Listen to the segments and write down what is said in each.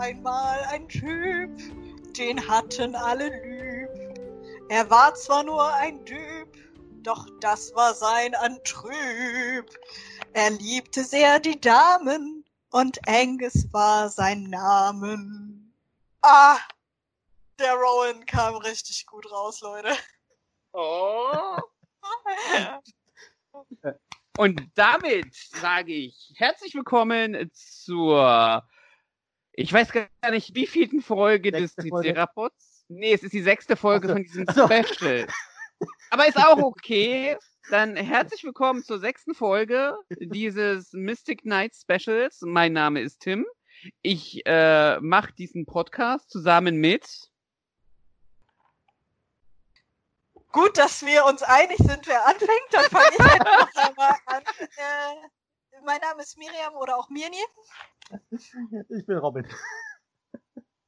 einmal ein Typ, den hatten alle lieb. Er war zwar nur ein Typ, doch das war sein Antrüb. Er liebte sehr die Damen und Angus war sein Namen. Ah, der Rowan kam richtig gut raus, Leute. Oh. Und damit sage ich herzlich willkommen zur, ich weiß gar nicht, wie vielten Folge Sechste des. Triceratops. Nee, es ist die sechste Folge so. von diesem so. Special. Aber ist auch okay. Dann herzlich willkommen zur sechsten Folge dieses Mystic Night Specials. Mein Name ist Tim. Ich äh, mache diesen Podcast zusammen mit. Gut, dass wir uns einig sind, wer anfängt. Dann fange ich jetzt noch einmal an. Äh, mein Name ist Miriam oder auch Mirni. Ich bin Robin.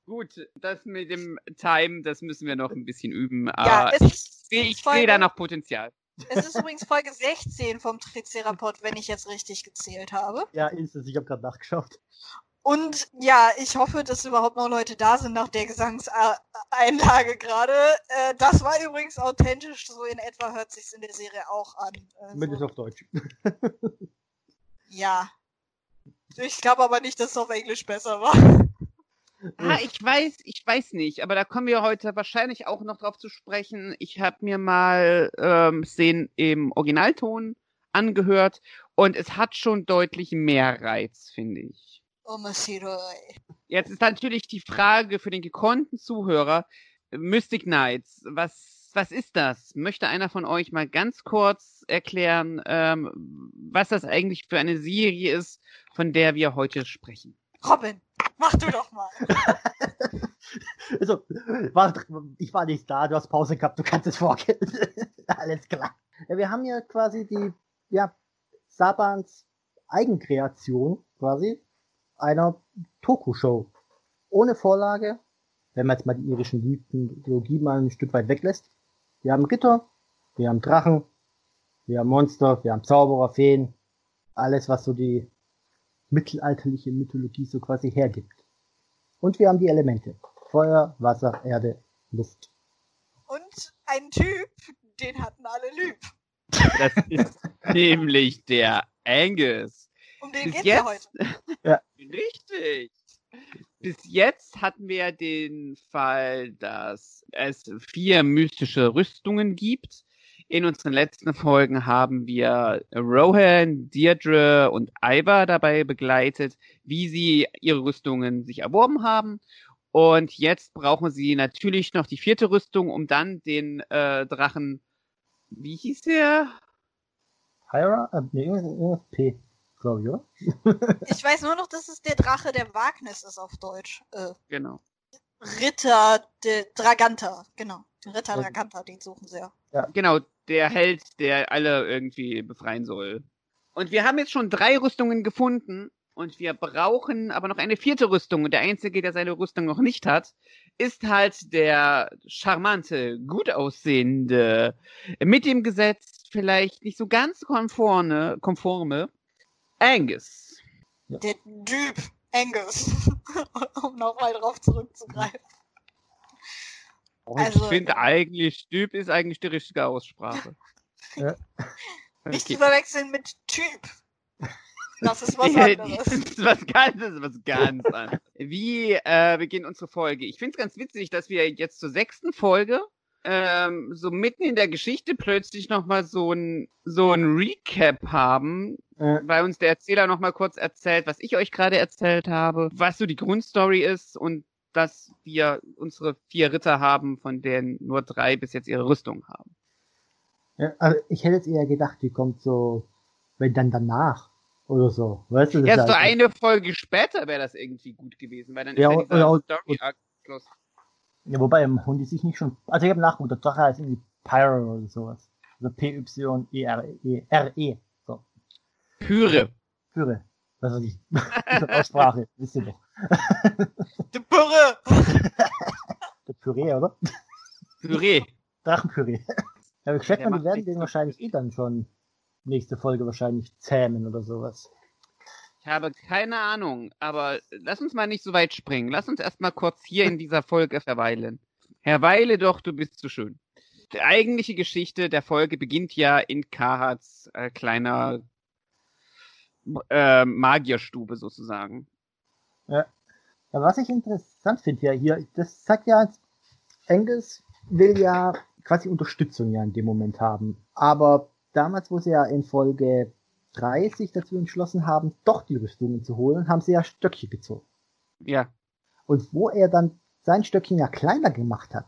Gut, das mit dem Time, das müssen wir noch ein bisschen üben. Ja, ich ich sehe da noch Potenzial. es ist übrigens Folge 16 vom Tricerapod, wenn ich jetzt richtig gezählt habe. Ja, ist es. Ich habe gerade nachgeschaut. Und ja, ich hoffe, dass überhaupt noch Leute da sind nach der Gesangseinlage gerade. Äh, das war übrigens authentisch, so in etwa hört sich's in der Serie auch an. Also, auf Deutsch. ja. Ich glaube aber nicht, dass es auf Englisch besser war. Ah, ich weiß, ich weiß nicht, aber da kommen wir heute wahrscheinlich auch noch drauf zu sprechen. Ich habe mir mal ähm, Szenen im Originalton angehört und es hat schon deutlich mehr Reiz, finde ich. Omoshiroi. Jetzt ist natürlich die Frage für den gekonnten Zuhörer, Mystic Knights, was, was ist das? Möchte einer von euch mal ganz kurz erklären, ähm, was das eigentlich für eine Serie ist, von der wir heute sprechen? Robin, mach du doch mal. Also, war, ich war nicht da, du hast Pause gehabt, du kannst es vorgehen. Alles klar. Ja, wir haben ja quasi die, ja, Sabans Eigenkreation quasi einer Toku-Show. Ohne Vorlage, wenn man jetzt mal die irischen Mythologie mal ein Stück weit weglässt. Wir haben Ritter, wir haben Drachen, wir haben Monster, wir haben Zauberer, Feen, alles, was so die mittelalterliche Mythologie so quasi hergibt. Und wir haben die Elemente. Feuer, Wasser, Erde, Luft. Und ein Typ, den hatten alle lieb. Das ist nämlich der Angus. Um den Bis geht's ja heute. jetzt, richtig. Bis jetzt hatten wir den Fall, dass es vier mystische Rüstungen gibt. In unseren letzten Folgen haben wir Rohan, Deirdre und Ivar dabei begleitet, wie sie ihre Rüstungen sich erworben haben. Und jetzt brauchen sie natürlich noch die vierte Rüstung, um dann den äh, Drachen, wie hieß der? Hyra? Äh, nee, P, glaube ich, oder? Ich weiß nur noch, dass es der Drache der Wagnis ist auf Deutsch. Äh, Genau. Ritter de Draganta, genau. Den Ritter Also- Draganta, den suchen sie ja. Genau, der Held, der alle irgendwie befreien soll. Und wir haben jetzt schon drei Rüstungen gefunden und wir brauchen aber noch eine vierte Rüstung. Und der Einzige, der seine Rüstung noch nicht hat, ist halt der charmante, gut aussehende, mit dem Gesetz vielleicht nicht so ganz konforme, konforme Angus. Der Typ Angus. um nochmal drauf zurückzugreifen. Ich Also- finde eigentlich, Typ ist eigentlich die richtige Aussprache. Ja. Nicht zu Okay. verwechseln mit Typ. Das ist was anderes. Das ist was ganz, das ist was ganz anderes. Wie äh, beginnt unsere Folge? Ich finde es ganz witzig, dass wir jetzt zur sechsten Folge ähm, so mitten in der Geschichte plötzlich nochmal so ein, so ein Recap haben, Äh, weil uns der Erzähler nochmal kurz erzählt, was ich euch gerade erzählt habe, was so die Grundstory ist und dass wir unsere vier Ritter haben, von denen nur drei bis jetzt ihre Rüstung haben. ja, also ich hätte jetzt eher gedacht, die kommt so, wenn dann danach oder so. Weißt du, das Ja, ist so halt- eine Folge später wäre das irgendwie gut gewesen, weil dann Ja, ist ja dieser Story-Arc. Ja, wobei, im Hund die sich nicht schon. Also ich habe nachgeguckt, der Drache heißt irgendwie Pyro oder sowas. Also P-Y-E-R-E. R-E. So. Pyre. Führe. Was weiß ich. Aussprache, wisst ihr doch. Die Pürre! Der Püree, oder? Püree. Drachenpüree. Ja, ich schätze Der mal, die werden den wahrscheinlich eh dann schon nächste Folge wahrscheinlich zähmen oder sowas. Ich habe keine Ahnung, aber lass uns mal nicht so weit springen. Lass uns erstmal kurz hier in dieser Folge verweilen. Herr Weile doch, du bist so schön. Die eigentliche Geschichte der Folge beginnt ja in Kahats äh, kleiner äh, Magierstube sozusagen. Ja. was ich interessant finde ja hier, das sagt ja, Angus will ja quasi Unterstützung ja in dem Moment haben. Aber damals, wo sie ja in Folge 3 sich dazu entschlossen haben, doch die Rüstungen zu holen, haben sie ja Stöckchen gezogen. Ja. Und wo er dann sein Stöckchen ja kleiner gemacht hat,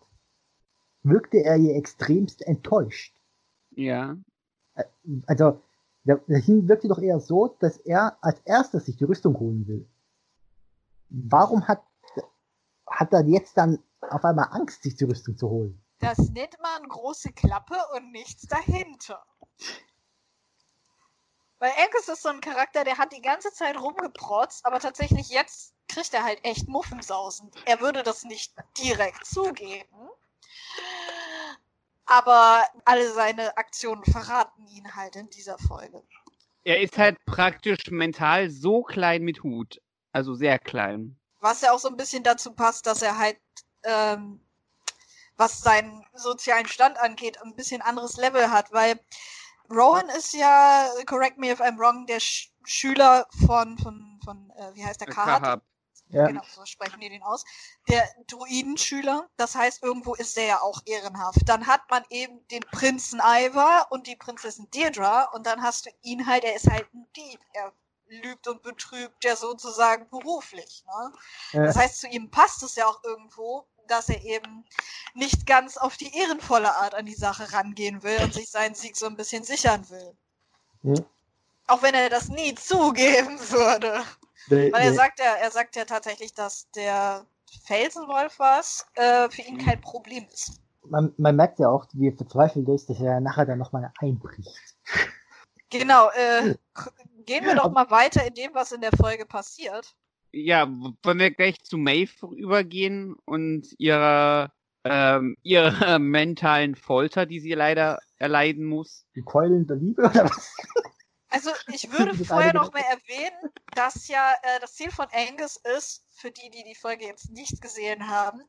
wirkte er hier extremst enttäuscht. Ja. Äh, also, der wirkte doch eher so, dass er als erstes sich die Rüstung holen will. Warum hat, hat er jetzt dann auf einmal Angst, sich die Rüstung zu holen? Das nennt man große Klappe und nichts dahinter. Weil Angus ist so ein Charakter, der hat die ganze Zeit rumgeprotzt, aber tatsächlich jetzt kriegt er halt echt Muffensausen. Er würde das nicht direkt zugeben. Aber alle seine Aktionen verraten ihn halt in dieser Folge. Er ist halt praktisch mental so klein mit Hut. Also sehr klein. Was ja auch so ein bisschen dazu passt, dass er halt, ähm, was seinen sozialen Stand angeht, ein bisschen anderes Level hat, weil Rowan ist ja, correct me if I'm wrong, der Sch Schüler von, von, von äh, wie heißt der, Kahat? Kahab. Ja. Genau, so sprechen die den aus. Der Druidenschüler, das heißt, irgendwo ist der ja auch ehrenhaft. Dann hat man eben den Prinzen Ivar und die Prinzessin Deirdre und dann hast du ihn halt, er ist halt ein Dieb. Er lügt und betrügt ja sozusagen beruflich. Ne? Ja. Das heißt, zu ihm passt es ja auch irgendwo, dass er eben nicht ganz auf die ehrenvolle Art an die Sache rangehen will und sich seinen Sieg so ein bisschen sichern will. Ja. Auch wenn er das nie zugeben würde. Der, Weil er der, sagt ja, er sagt ja tatsächlich, dass der Felsenwolf was äh, für ihn kein Problem ist. man, man merkt ja auch, wie verzweifelt er ist, dass er nachher dann nochmal einbricht. Genau, äh, k- gehen wir doch mal weiter in dem, was in der Folge passiert. Ja, wollen wir gleich zu Maeve übergehen und ihrer, ähm, ihrer mentalen Folter, die sie leider erleiden muss. Die Keulen der Liebe oder was? Also ich würde vorher noch mal erwähnen, dass ja äh, das Ziel von Angus ist, für die, die die Folge jetzt nicht gesehen haben,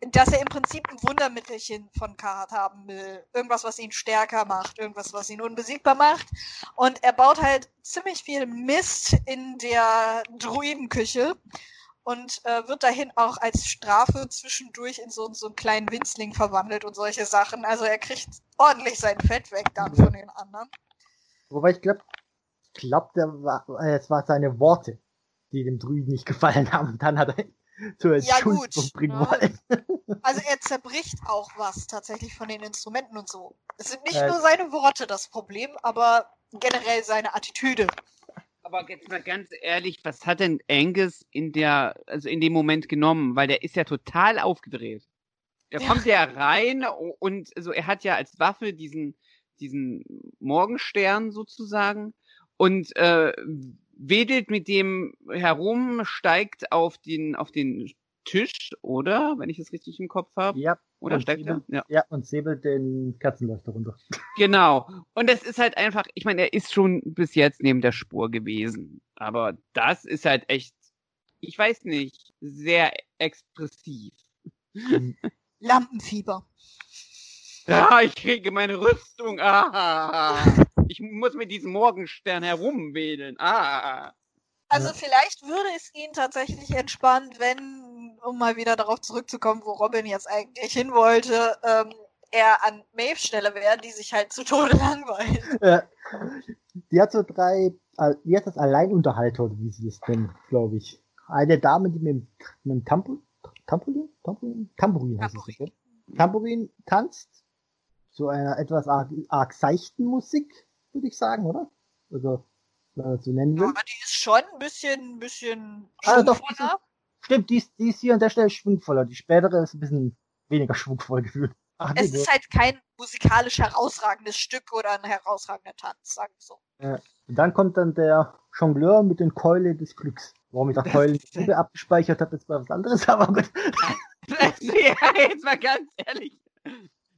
dass er im Prinzip ein Wundermittelchen von Kahat haben will. Irgendwas, was ihn stärker macht, irgendwas, was ihn unbesiegbar macht. Und er baut halt ziemlich viel Mist in der Druidenküche und äh, wird dahin auch als Strafe zwischendurch in so, so einen kleinen Winzling verwandelt und solche Sachen. Also er kriegt ordentlich sein Fett weg dann von den anderen. Wobei ich glaube, glaub, der war, äh, es war seine Worte, die dem Druiden nicht gefallen haben. Dann hat er zur Ja, gut, Entschuldigung bringen ne? wollen. Also er zerbricht auch was tatsächlich von den Instrumenten und so. Es sind nicht Äh. nur seine Worte das Problem, aber generell seine Attitüde. Aber jetzt mal ganz ehrlich, was hat denn Angus in der, also in dem Moment genommen? Weil der ist ja total aufgedreht. Der Ja. kommt ja rein und also er hat ja als Waffe diesen, diesen Morgenstern sozusagen und äh, wedelt mit dem herum, steigt auf den, auf den Tisch, oder? Wenn ich es richtig im Kopf habe. Ja, Oder steigt er? Ja. ja, und säbelt den Kerzenleuchter runter. Genau. Und das ist halt einfach, ich meine, er ist schon bis jetzt neben der Spur gewesen. Aber das ist halt echt, ich weiß nicht, sehr expressiv. Lampenfieber. Ah, ich kriege meine Rüstung. Ah, ich muss mit diesem Morgenstern herumwedeln. Ah. Also Ja. vielleicht würde es ihn tatsächlich entspannen, wenn, um mal wieder darauf zurückzukommen, wo Robin jetzt eigentlich hin wollte, ähm, er an Maeves Stelle wäre, die sich halt zu Tode langweilt. Äh, die hat so drei, äh, wie heißt das, Alleinunterhalter, oder wie sie das nennen, glaube ich. Eine Dame, die mit dem, mit dem Tampo, Tampolin? Tampolin? Es, Tambourin. gell? Tambourin tanzt. Zu einer etwas arg, arg seichten Musik, würde ich sagen, oder? Also, wenn man das so nennen will. Aber die ist schon ein bisschen, ein bisschen Ah, doch, schwungvoller. Stimmt, die ist, die ist hier an der Stelle schwungvoller. Die spätere ist ein bisschen weniger schwungvoll gefühlt. Ach, Es nee, ist halt kein musikalisch herausragendes Stück oder ein herausragender Tanz, sagen wir so. Und dann kommt dann der Jongleur mit den Keule des Glücks. Warum ich da Das Keulen abgespeichert habe, ist mal was anderes, aber gut. ja, jetzt mal ganz ehrlich.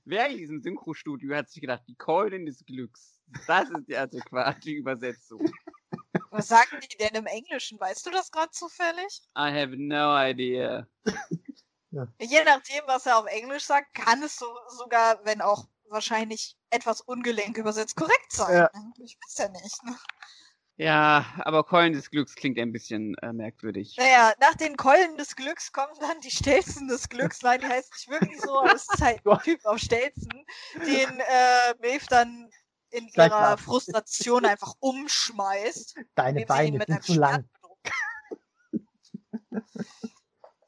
Wer in diesem Synchrostudio hat sich gedacht, die Keulen des Glücks. Das ist die adäquate Übersetzung. Was sagen die denn im Englischen? Weißt du das gerade zufällig? I have no idea. Je nachdem, was er auf Englisch sagt, kann es so, sogar, wenn auch wahrscheinlich etwas ungelenk übersetzt, korrekt sein. Ja. ne? Ich weiß ja nicht. Ne? Ja, aber Keulen des Glücks klingt ein bisschen äh, merkwürdig. Naja, nach den Keulen des Glücks kommen dann die Stelzen des Glücks. Nein, die heißt nicht wirklich so, aber es ist halt ein Typ auf Stelzen, den äh, Maeve dann in Gleich ihrer mal. Frustration einfach umschmeißt. Deine Beine mit sind einem zu lang.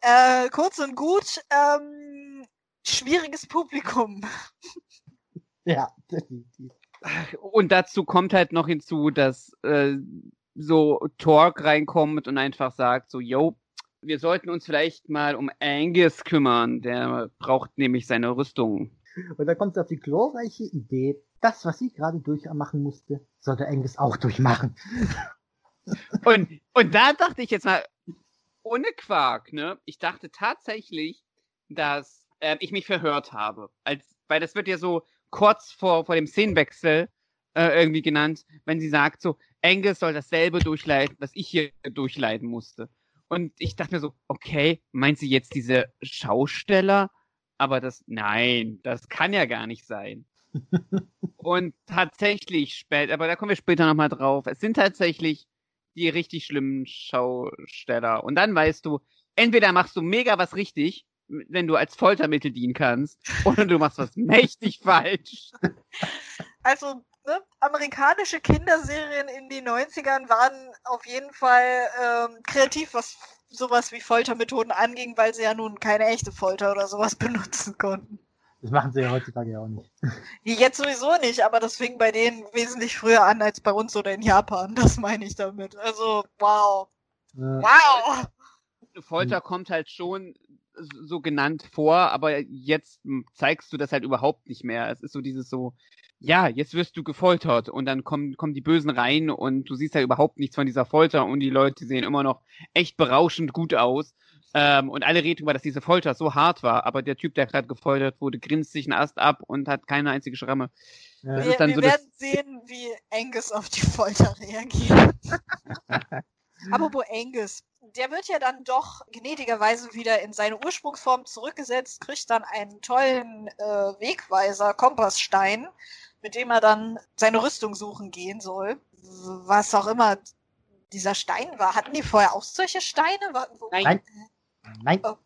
Äh, kurz und gut, ähm, schwieriges Publikum. Ja, definitiv. Und dazu kommt halt noch hinzu, dass äh, so Torque reinkommt und einfach sagt so, yo, wir sollten uns vielleicht mal um Angus kümmern. Der braucht nämlich seine Rüstung. Und dann kommt auf die glorreiche Idee, das, was sie gerade durchmachen musste, sollte Angus auch durchmachen. Und, und da dachte ich jetzt mal, ohne Quark, ne? Ich dachte tatsächlich, dass äh, ich mich verhört habe. Als, weil das wird ja so kurz vor, vor dem Szenenwechsel äh, irgendwie genannt, wenn sie sagt so, Angus soll dasselbe durchleiden, was ich hier durchleiden musste. Und ich dachte mir so, okay, meint sie jetzt diese Schausteller? Aber das, nein, das kann ja gar nicht sein. Und tatsächlich spät, aber da kommen wir später nochmal drauf. Es sind tatsächlich die richtig schlimmen Schausteller. Und dann weißt du, entweder machst du mega was richtig, wenn du als Foltermittel dienen kannst, oder du machst was mächtig falsch. Also, ne, amerikanische Kinderserien in den 90ern waren auf jeden Fall ähm, kreativ, was sowas wie Foltermethoden anging, weil sie ja nun keine echte Folter oder sowas benutzen konnten. Das machen sie ja heutzutage ja auch nicht. Jetzt sowieso nicht, aber das fing bei denen wesentlich früher an als bei uns oder in Japan. Das meine ich damit. Also, wow. Äh, Wow! Folter kommt halt schon so genannt vor, aber jetzt zeigst du das halt überhaupt nicht mehr. Es ist so dieses so, ja, jetzt wirst du gefoltert und dann kommen, kommen die Bösen rein und du siehst ja überhaupt nichts von dieser Folter und die Leute sehen immer noch echt berauschend gut aus. Ähm, und alle reden darüber, dass diese Folter so hart war, aber der Typ, der gerade gefoltert wurde, grinst sich einen Ast ab und hat keine einzige Schramme. ja. Wir, wir so das- werden sehen, wie Angus auf die Folter reagiert. Apropos Angus, der wird ja dann doch gnädigerweise wieder in seine Ursprungsform zurückgesetzt, kriegt dann einen tollen äh, Wegweiser, Kompassstein, mit dem er dann seine Rüstung suchen gehen soll. Was auch immer dieser Stein war. Hatten die vorher auch solche Steine? Wa- Wo, Nein. Nein,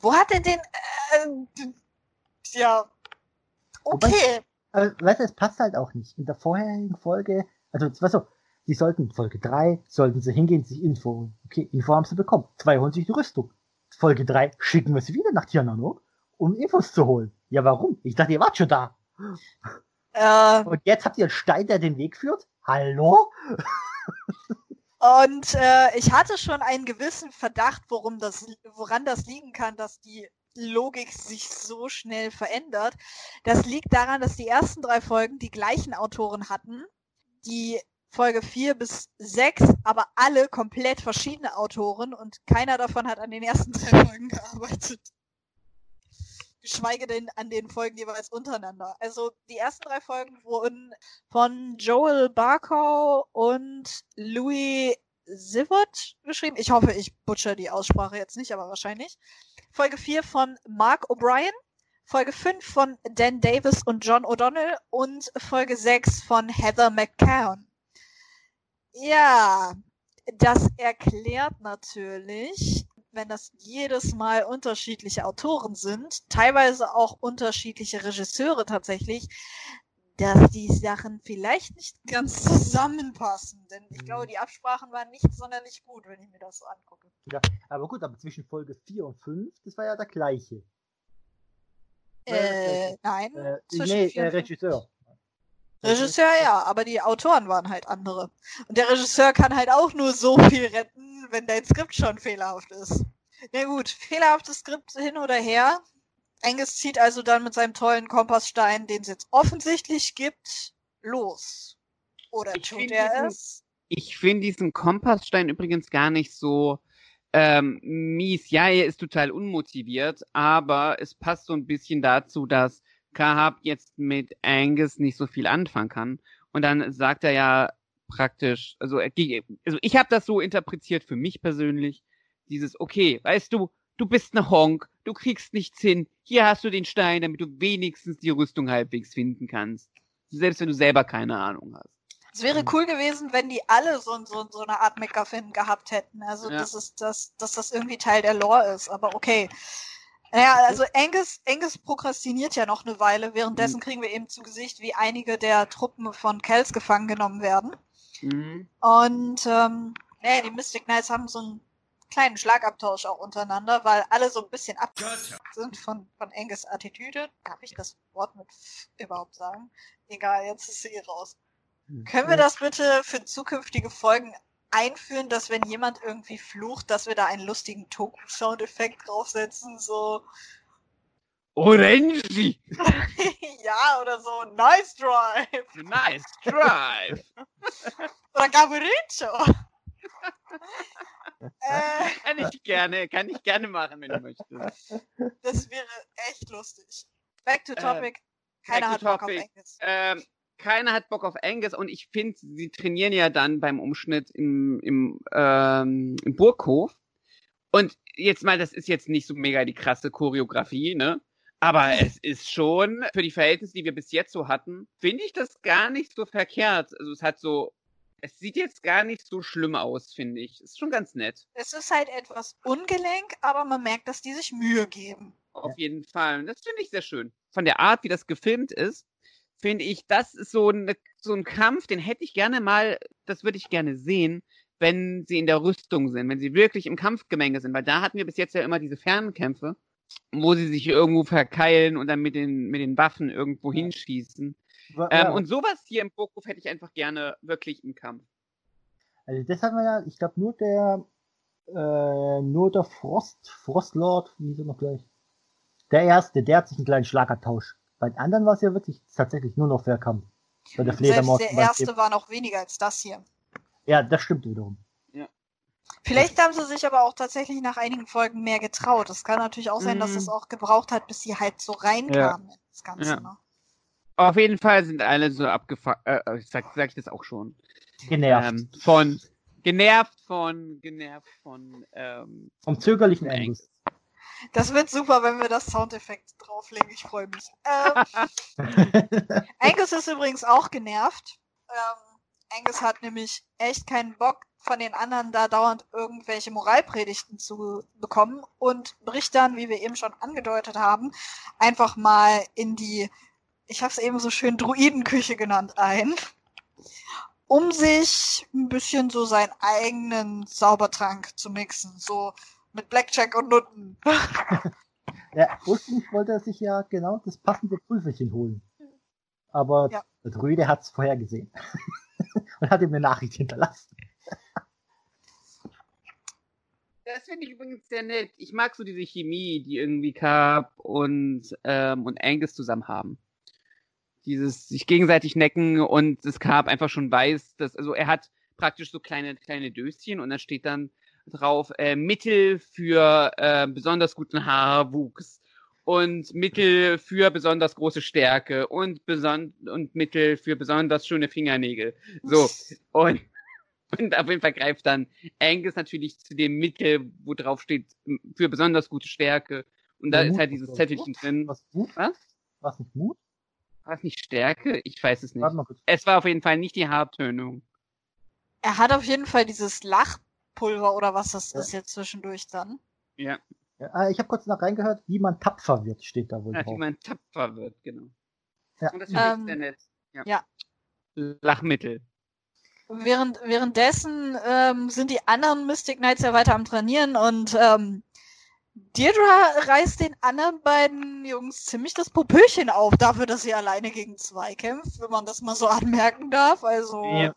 wo hat denn den... Äh, ja, okay. aber weißt du, es passt halt auch nicht. In der vorherigen Folge, also weißt du, die sollten Folge 3, sollten sie hingehen, sich Info holen. Okay, Info haben sie bekommen. Zwei holen sich die Rüstung. Folge 3 schicken wir sie wieder nach Tiananok, um Infos zu holen. Ja, warum? Ich dachte, ihr wart schon da. Äh, Und jetzt habt ihr einen Stein, der den Weg führt? Hallo? Und äh, ich hatte schon einen gewissen Verdacht, worum das, woran das liegen kann, dass die Logik sich so schnell verändert. Das liegt daran, dass die ersten drei Folgen die gleichen Autoren hatten, die Folge 4 bis 6, aber alle komplett verschiedene Autoren und keiner davon hat an den ersten drei Folgen gearbeitet. Geschweige denn an den Folgen jeweils untereinander. Also die ersten drei Folgen wurden von Joel Barkow und Louis Sivert geschrieben. Ich hoffe, ich butcher die Aussprache jetzt nicht, aber wahrscheinlich. Folge 4 von Mark O'Brien. Folge 5 von Dan Davis und John O'Donnell und Folge 6 von Heather McCann. Ja, das erklärt natürlich, wenn das jedes Mal unterschiedliche Autoren sind, teilweise auch unterschiedliche Regisseure tatsächlich, dass die Sachen vielleicht nicht ganz zusammenpassen. Denn ich glaube, die Absprachen waren nicht sonderlich gut, wenn ich mir das so angucke. Aber gut, aber zwischen Folge 4 und 5, das war ja der gleiche. Äh, nein. Äh, zwischen nee, vier äh, und fünf. Regisseur. Regisseur ja, aber die Autoren waren halt andere. Und der Regisseur kann halt auch nur so viel retten, wenn dein Skript schon fehlerhaft ist. Na gut, fehlerhaftes Skript hin oder her. Angus zieht also dann mit seinem tollen Kompassstein, den es jetzt offensichtlich gibt, los. Oder Ich tut er diesen- es? Ich finde diesen Kompassstein übrigens gar nicht so ähm, mies. Ja, er ist total unmotiviert, aber es passt so ein bisschen dazu, dass Kahab jetzt mit Angus nicht so viel anfangen kann. Und dann sagt er ja praktisch, also, also ich habe das so interpretiert für mich persönlich, dieses, okay, weißt du, du bist ne Honk, du kriegst nichts hin, hier hast du den Stein, damit du wenigstens die Rüstung halbwegs finden kannst. Selbst wenn du selber keine Ahnung hast. Es wäre cool gewesen, wenn die alle so, so, so eine Art McGuffin gehabt hätten. Also, ja. das ist, das, dass das irgendwie Teil der Lore ist. Aber okay. Naja, also Angus, Angus prokrastiniert ja noch eine Weile. Währenddessen mhm. kriegen wir eben zu Gesicht, wie einige der Truppen von Kells gefangen genommen werden. Mhm. Und ähm, naja, die Mystic Knights haben so einen kleinen Schlagabtausch auch untereinander, weil alle so ein bisschen ab sind von, von Angus Attitüde. Darf ich das Wort mit F überhaupt sagen? Egal, jetzt ist sie eh raus. Hm. Können wir das bitte für zukünftige Folgen einführen, dass wenn jemand irgendwie flucht, dass wir da einen lustigen Toku-Soundeffekt draufsetzen, so Orange! ja, oder so Nice Drive! Nice Drive! oder Gaburicho! äh, kann ich gerne, kann ich gerne machen, wenn du möchtest. Das wäre echt lustig. Back to topic. Äh, Keiner hat Bock topic. auf Angus. Ähm, keiner hat Bock auf Angus und ich finde, sie trainieren ja dann beim Umschnitt im, im, ähm, im Burghof. Und jetzt mal, das ist jetzt nicht so mega die krasse Choreografie, ne? Aber es ist schon, für die Verhältnisse, die wir bis jetzt so hatten, finde ich das gar nicht so verkehrt. Also es hat so, es sieht jetzt gar nicht so schlimm aus, finde ich. Ist schon ganz nett. Es ist halt etwas ungelenk, aber man merkt, dass die sich Mühe geben. Auf jeden Fall. Das finde ich sehr schön. Von der Art, wie das gefilmt ist, finde ich, das ist so, eine, so ein Kampf, den hätte ich gerne mal, das würde ich gerne sehen, wenn sie in der Rüstung sind, wenn sie wirklich im Kampfgemenge sind, weil da hatten wir bis jetzt ja immer diese Fernkämpfe, wo sie sich irgendwo verkeilen und dann mit den, mit den Waffen irgendwo hinschießen. Ja. Ähm, und sowas hier im Burghof hätte ich einfach gerne wirklich im Kampf. Also das haben wir ja, ich glaube nur der äh, nur der Frost, Frostlord, wie ist er noch gleich? Der erste, der hat sich einen kleinen Schlagabtausch bei den anderen war es ja wirklich tatsächlich nur noch Fairkampf. Bei der Fledermaus Selbst der erste war noch weniger als das hier. Ja, das stimmt wiederum. Ja. Vielleicht haben sie sich aber auch tatsächlich nach einigen Folgen mehr getraut. Es kann natürlich auch sein, mm. dass mhm. es auch gebraucht hat, bis sie halt so reinkamen ja. das Ganze. Ja. Ne? Auf jeden Fall sind alle so abgefuckt, äh, äh, sag, sag ich das auch schon. Genervt. Ähm, von, genervt von, genervt von, ähm, vom zögerlichen Angus. Das wird super, wenn wir das Soundeffekt drauflegen. Ich freue mich. Ähm, Angus ist übrigens auch genervt. Ähm, Angus hat nämlich echt keinen Bock, von den anderen da dauernd irgendwelche Moralpredigten zu bekommen und bricht dann, wie wir eben schon angedeutet haben, einfach mal in die, ich habe es eben so schön Druidenküche genannt, ein, um sich ein bisschen so seinen eigenen Zaubertrank zu mixen. So mit Blackjack und Nutten. ja, ursprünglich wollte er sich ja genau das passende Pulverchen holen. Aber ja. der Dröde hat es vorher gesehen. und hat ihm eine Nachricht hinterlassen. Das finde ich übrigens sehr nett. Ich mag so diese Chemie, die irgendwie Carp und, ähm, und Angus zusammen haben. Dieses sich gegenseitig necken und das Carp einfach schon weiß, dass, also er hat praktisch so kleine, kleine Döschen und da steht dann drauf äh, Mittel für äh, besonders guten Haarwuchs und Mittel für besonders große Stärke und, beson und Mittel für besonders schöne Fingernägel. So. Und, und auf jeden Fall greift dann Angus natürlich zu dem Mittel, wo drauf steht, für besonders gute Stärke. Und da ja, ist halt dieses Zettelchen drin. Was? Mut? Was? Was nicht Mut? War es nicht Stärke? Ich weiß es nicht. Es war auf jeden Fall nicht die Haartönung. Er hat auf jeden Fall dieses Lach Pulver oder was das ja. ist jetzt zwischendurch dann. Ja. ja ah, ich habe kurz noch reingehört, wie man tapfer wird, steht da wohl ja, drauf. Wie man tapfer wird, genau. Ja. Und das ähm, sehr nett. Ja. ja. Lachmittel. Während, währenddessen ähm, sind die anderen Mystic Knights ja weiter am Trainieren und ähm, Deirdre reißt den anderen beiden Jungs ziemlich das Popöchen auf, dafür, dass sie alleine gegen zwei kämpft, wenn man das mal so anmerken darf. Also, ja.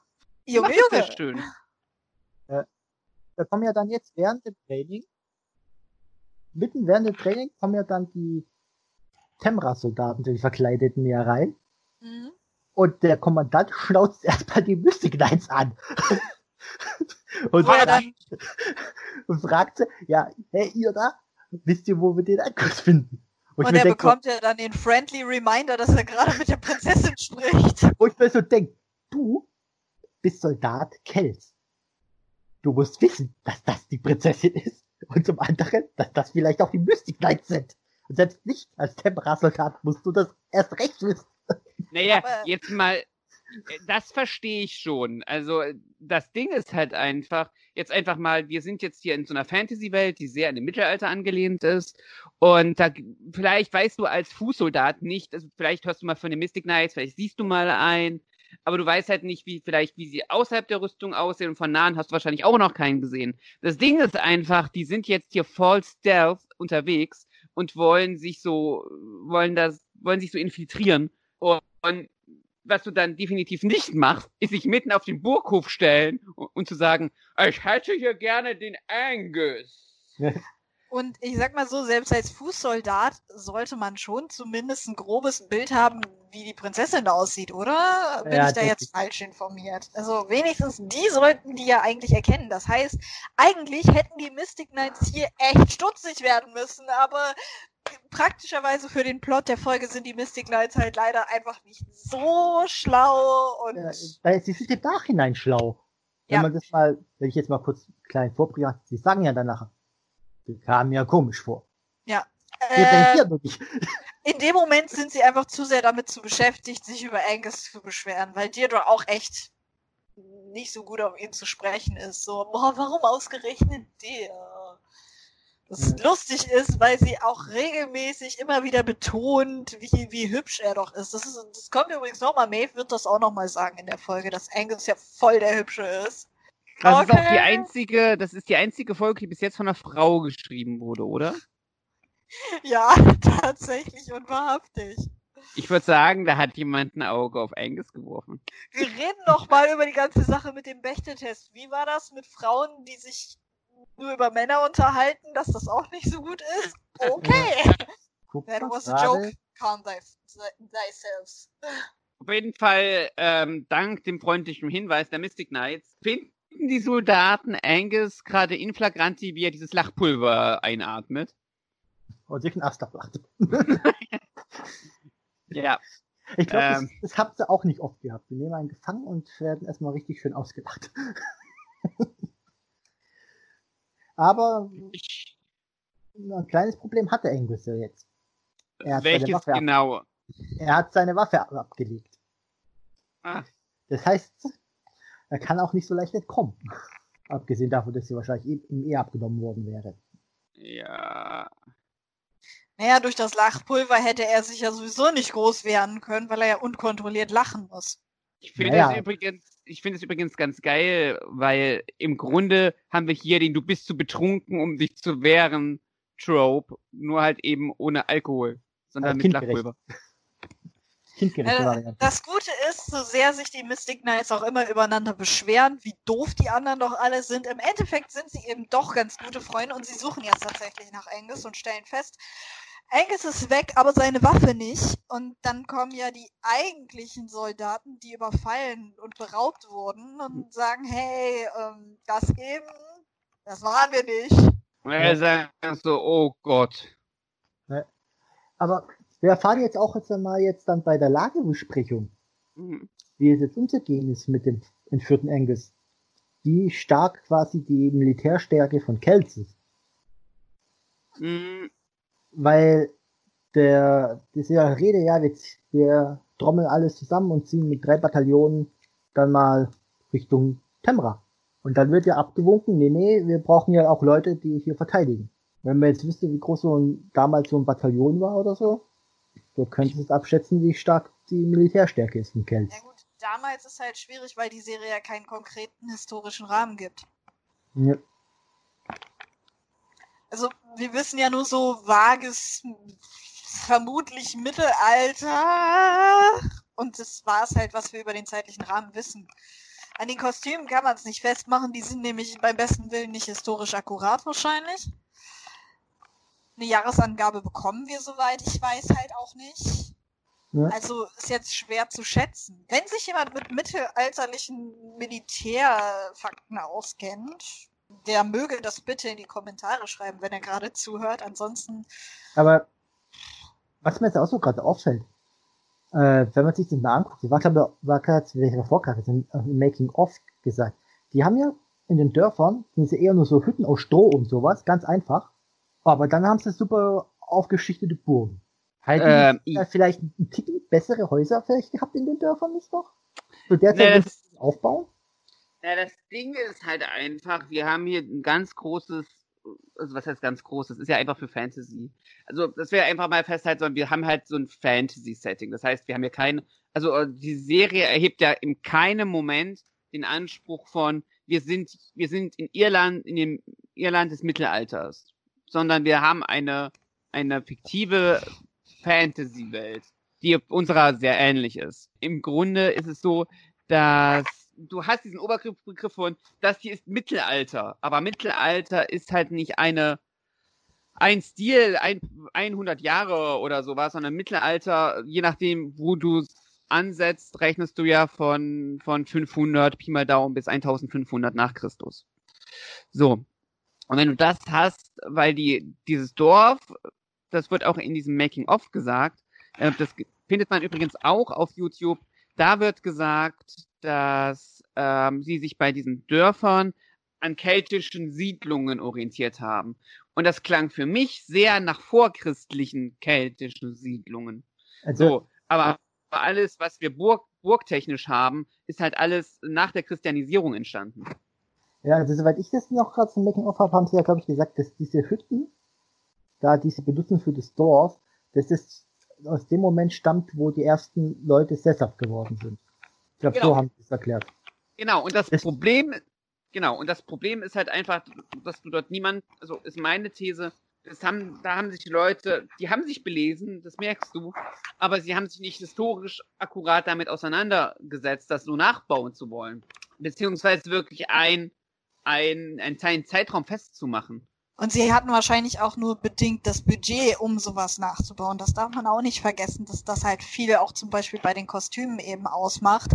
Junge, Junge. Sehr schön da kommen ja dann jetzt während dem Training, mitten während dem Training kommen ja dann die Temra-Soldaten, die Verkleideten ja rein. Mhm. Und der Kommandant schnauzt erstmal die Mystic Knights an. und, fragt, dann... und fragt sie, ja, hey, ihr da, wisst ihr, wo wir den Angriff finden? Und, und er denk, bekommt ja dann den friendly Reminder, dass er gerade mit der Prinzessin spricht. Wo ich mir so denke, du, bist Soldat Kells. Du musst wissen, dass das die Prinzessin ist. Und zum anderen, dass das vielleicht auch die Mystic Knights sind. Und selbst nicht als Tempera-Soldat musst du das erst recht wissen. Naja, Aber- jetzt mal, das verstehe ich schon. Also, das Ding ist halt einfach, jetzt einfach mal, wir sind jetzt hier in so einer Fantasy-Welt, die sehr an dem Mittelalter angelehnt ist. Und da, vielleicht weißt du als Fußsoldat nicht, also vielleicht hörst du mal von den Mystic Knights, vielleicht siehst du mal ein, aber du weißt halt nicht, wie vielleicht, wie sie außerhalb der Rüstung aussehen und von nahen hast du wahrscheinlich auch noch keinen gesehen. Das Ding ist einfach, die sind jetzt hier voll Stealth unterwegs und wollen sich so, wollen das, wollen sich so infiltrieren. Und, und was du dann definitiv nicht machst, ist sich mitten auf den Burghof stellen und, und zu sagen, ich hätte hier gerne den Angus. Und ich sag mal so, selbst als Fußsoldat sollte man schon zumindest ein grobes Bild haben, wie die Prinzessin aussieht, oder? Bin Ja, ich da jetzt falsch informiert? Also wenigstens die sollten die ja eigentlich erkennen. Das heißt, eigentlich hätten die Mystic Knights hier echt stutzig werden müssen, aber praktischerweise für den Plot der Folge sind die Mystic Knights halt leider einfach nicht so schlau und Ja, sie sind im Nachhinein schlau. Wenn Ja. man das mal, wenn ich jetzt mal kurz kleinen vorbringe, sie sagen ja danach, die kamen mir komisch vor. Wir äh, in dem Moment sind sie einfach zu sehr damit zu beschäftigt, sich über Angus zu beschweren, weil dir doch auch echt nicht so gut auf ihn zu sprechen ist. So, boah, warum ausgerechnet der? Das Ja. lustig ist, weil sie auch regelmäßig immer wieder betont, wie, wie hübsch er doch ist. Das, ist. das kommt übrigens nochmal, Maeve wird das auch nochmal sagen in der Folge, dass Angus ja voll der Hübsche ist. Das ist auch die Okay. einzige, das ist die einzige Folge, die bis jetzt von einer Frau geschrieben wurde, oder? Ja, tatsächlich und wahrhaftig. Ich würde sagen, da hat jemand ein Auge auf Angus geworfen. Wir reden noch mal über die ganze Sache mit dem Bechteltest. Wie war das mit Frauen, die sich nur über Männer unterhalten, dass das auch nicht so gut ist? Okay, Guck that was a joke. Calm thy, thyself. Auf jeden Fall, ähm, dank dem freundlichen Hinweis der Mystic Knights, finden die Soldaten Angus gerade in flagranti, wie er dieses Lachpulver einatmet. Und sich ein Ast ablacht. Ja, Ich glaube, Ähm. das, das habt ihr auch nicht oft gehabt. Wir nehmen einen gefangen und werden erstmal richtig schön ausgelacht. Aber ein kleines Problem hatte Angus ja jetzt. Welches Waffe ab, genau? er hat seine Waffe ab abgelegt. Ah, Das heißt, er kann auch nicht so leicht entkommen. Abgesehen davon, dass sie wahrscheinlich ihm ihm eh abgenommen worden wäre. ja. Naja, durch das Lachpulver hätte er sich ja sowieso nicht groß wehren können, weil er ja unkontrolliert lachen muss. Ich finde Naja. es übrigens, ich finde es übrigens ganz geil, weil im Grunde haben wir hier den Du bist zu betrunken, um dich zu wehren Trope, nur halt eben ohne Alkohol, sondern Also mit. Lachpulver. Kindgerechte Äh, Variante. Das Gute ist, so sehr sich die Mystic Knights auch immer übereinander beschweren, wie doof die anderen doch alle sind, im Endeffekt sind sie eben doch ganz gute Freunde und sie suchen jetzt tatsächlich nach Angus und stellen fest, Angus ist weg, aber seine Waffe nicht. Und dann kommen ja die eigentlichen Soldaten, die überfallen und beraubt wurden und sagen, hey, ähm, das eben, das waren wir nicht. Er sagt so, oh Gott. Aber wir erfahren jetzt auch jetzt einmal jetzt dann bei der Lagebesprechung, Hm. wie es jetzt umzugehen ist mit dem entführten Angus. Wie stark quasi die Militärstärke von Kells ist. Hm, Weil der, das ist ja Rede, ja, wir, wir trommeln alles zusammen und ziehen mit drei Bataillonen dann mal Richtung Temra. Und dann wird ja abgewunken, nee, nee, wir brauchen ja auch Leute, die hier verteidigen. Wenn man jetzt wüsste, wie groß so ein, damals so ein Bataillon war oder so, so könnte es abschätzen, wie stark die Militärstärke ist von Kells. Ja gut, damals ist halt schwierig, weil die Serie ja keinen konkreten historischen Rahmen gibt. Ja. Also wir wissen ja nur so vages, vermutlich Mittelalter. Und das war es halt, was wir über den zeitlichen Rahmen wissen. An den Kostümen kann man es nicht festmachen, die sind nämlich beim besten Willen nicht historisch akkurat wahrscheinlich. Eine Jahresangabe bekommen wir, soweit ich weiß, halt auch nicht. Ja. Also ist jetzt schwer zu schätzen. Wenn sich jemand mit mittelalterlichen Militärfakten auskennt, der möge das bitte in die Kommentare schreiben, wenn er gerade zuhört. Ansonsten, Aber was mir jetzt auch so gerade auffällt, äh, wenn man sich das mal anguckt, die war, ich, war gerade, davor gerade im, im Making of gesagt, die haben ja in den Dörfern, sind sie eher nur so Hütten aus Stroh und sowas, ganz einfach. Aber dann haben sie super aufgeschichtete Burgen. Halten ähm, vielleicht ein Ticken bessere Häuser vielleicht gehabt in den Dörfern nicht noch? So derzeit nee, aufbauen? Ja, das Ding ist halt einfach, wir haben hier ein ganz großes, also was heißt ganz großes, ist ja einfach für Fantasy. Also, das wäre einfach mal festhalten, sondern wir haben halt so ein Fantasy-Setting. Das heißt, wir haben hier kein, also äh, die Serie erhebt ja in keinem Moment den Anspruch von, wir sind, wir sind in Irland, in dem Irland des Mittelalters, sondern wir haben eine, eine fiktive Fantasy-Welt, die unserer sehr ähnlich ist. Im Grunde ist es so, dass du hast diesen Oberbegriff von, das hier ist Mittelalter, aber Mittelalter ist halt nicht eine ein Stil, ein, 100 Jahre oder sowas, sondern Mittelalter, je nachdem, wo du ansetzt, rechnest du ja von, von 500 Pi mal Daumen bis 1500 nach Christus. So. Und wenn du das hast, weil die, dieses Dorf, das wird auch in diesem Making-of gesagt, äh, das findet man übrigens auch auf YouTube, da wird gesagt, dass ähm, sie sich bei diesen Dörfern an keltischen Siedlungen orientiert haben. Und das klang für mich sehr nach vorchristlichen keltischen Siedlungen. Also, so, aber alles, was wir Burg, burgtechnisch haben, ist halt alles nach der Christianisierung entstanden. Ja, also soweit ich das noch gerade zum Making-of habe, haben sie ja, glaube ich, gesagt, dass diese Hütten, da diese benutzen für das Dorf, dass das aus dem Moment stammt, wo die ersten Leute sesshaft geworden sind. Ich glaube, genau. so haben sie es erklärt. Genau, und das, das Problem, genau, und das Problem ist halt einfach, dass du dort niemand, also ist meine These, das haben, da haben sich die Leute, die haben sich belesen, das merkst du, aber sie haben sich nicht historisch akkurat damit auseinandergesetzt, das so nachbauen zu wollen. Beziehungsweise wirklich ein, ein, einen Zeitraum festzumachen. Und sie hatten wahrscheinlich auch nur bedingt das Budget, um sowas nachzubauen. Das darf man auch nicht vergessen, dass das halt viel auch zum Beispiel bei den Kostümen eben ausmacht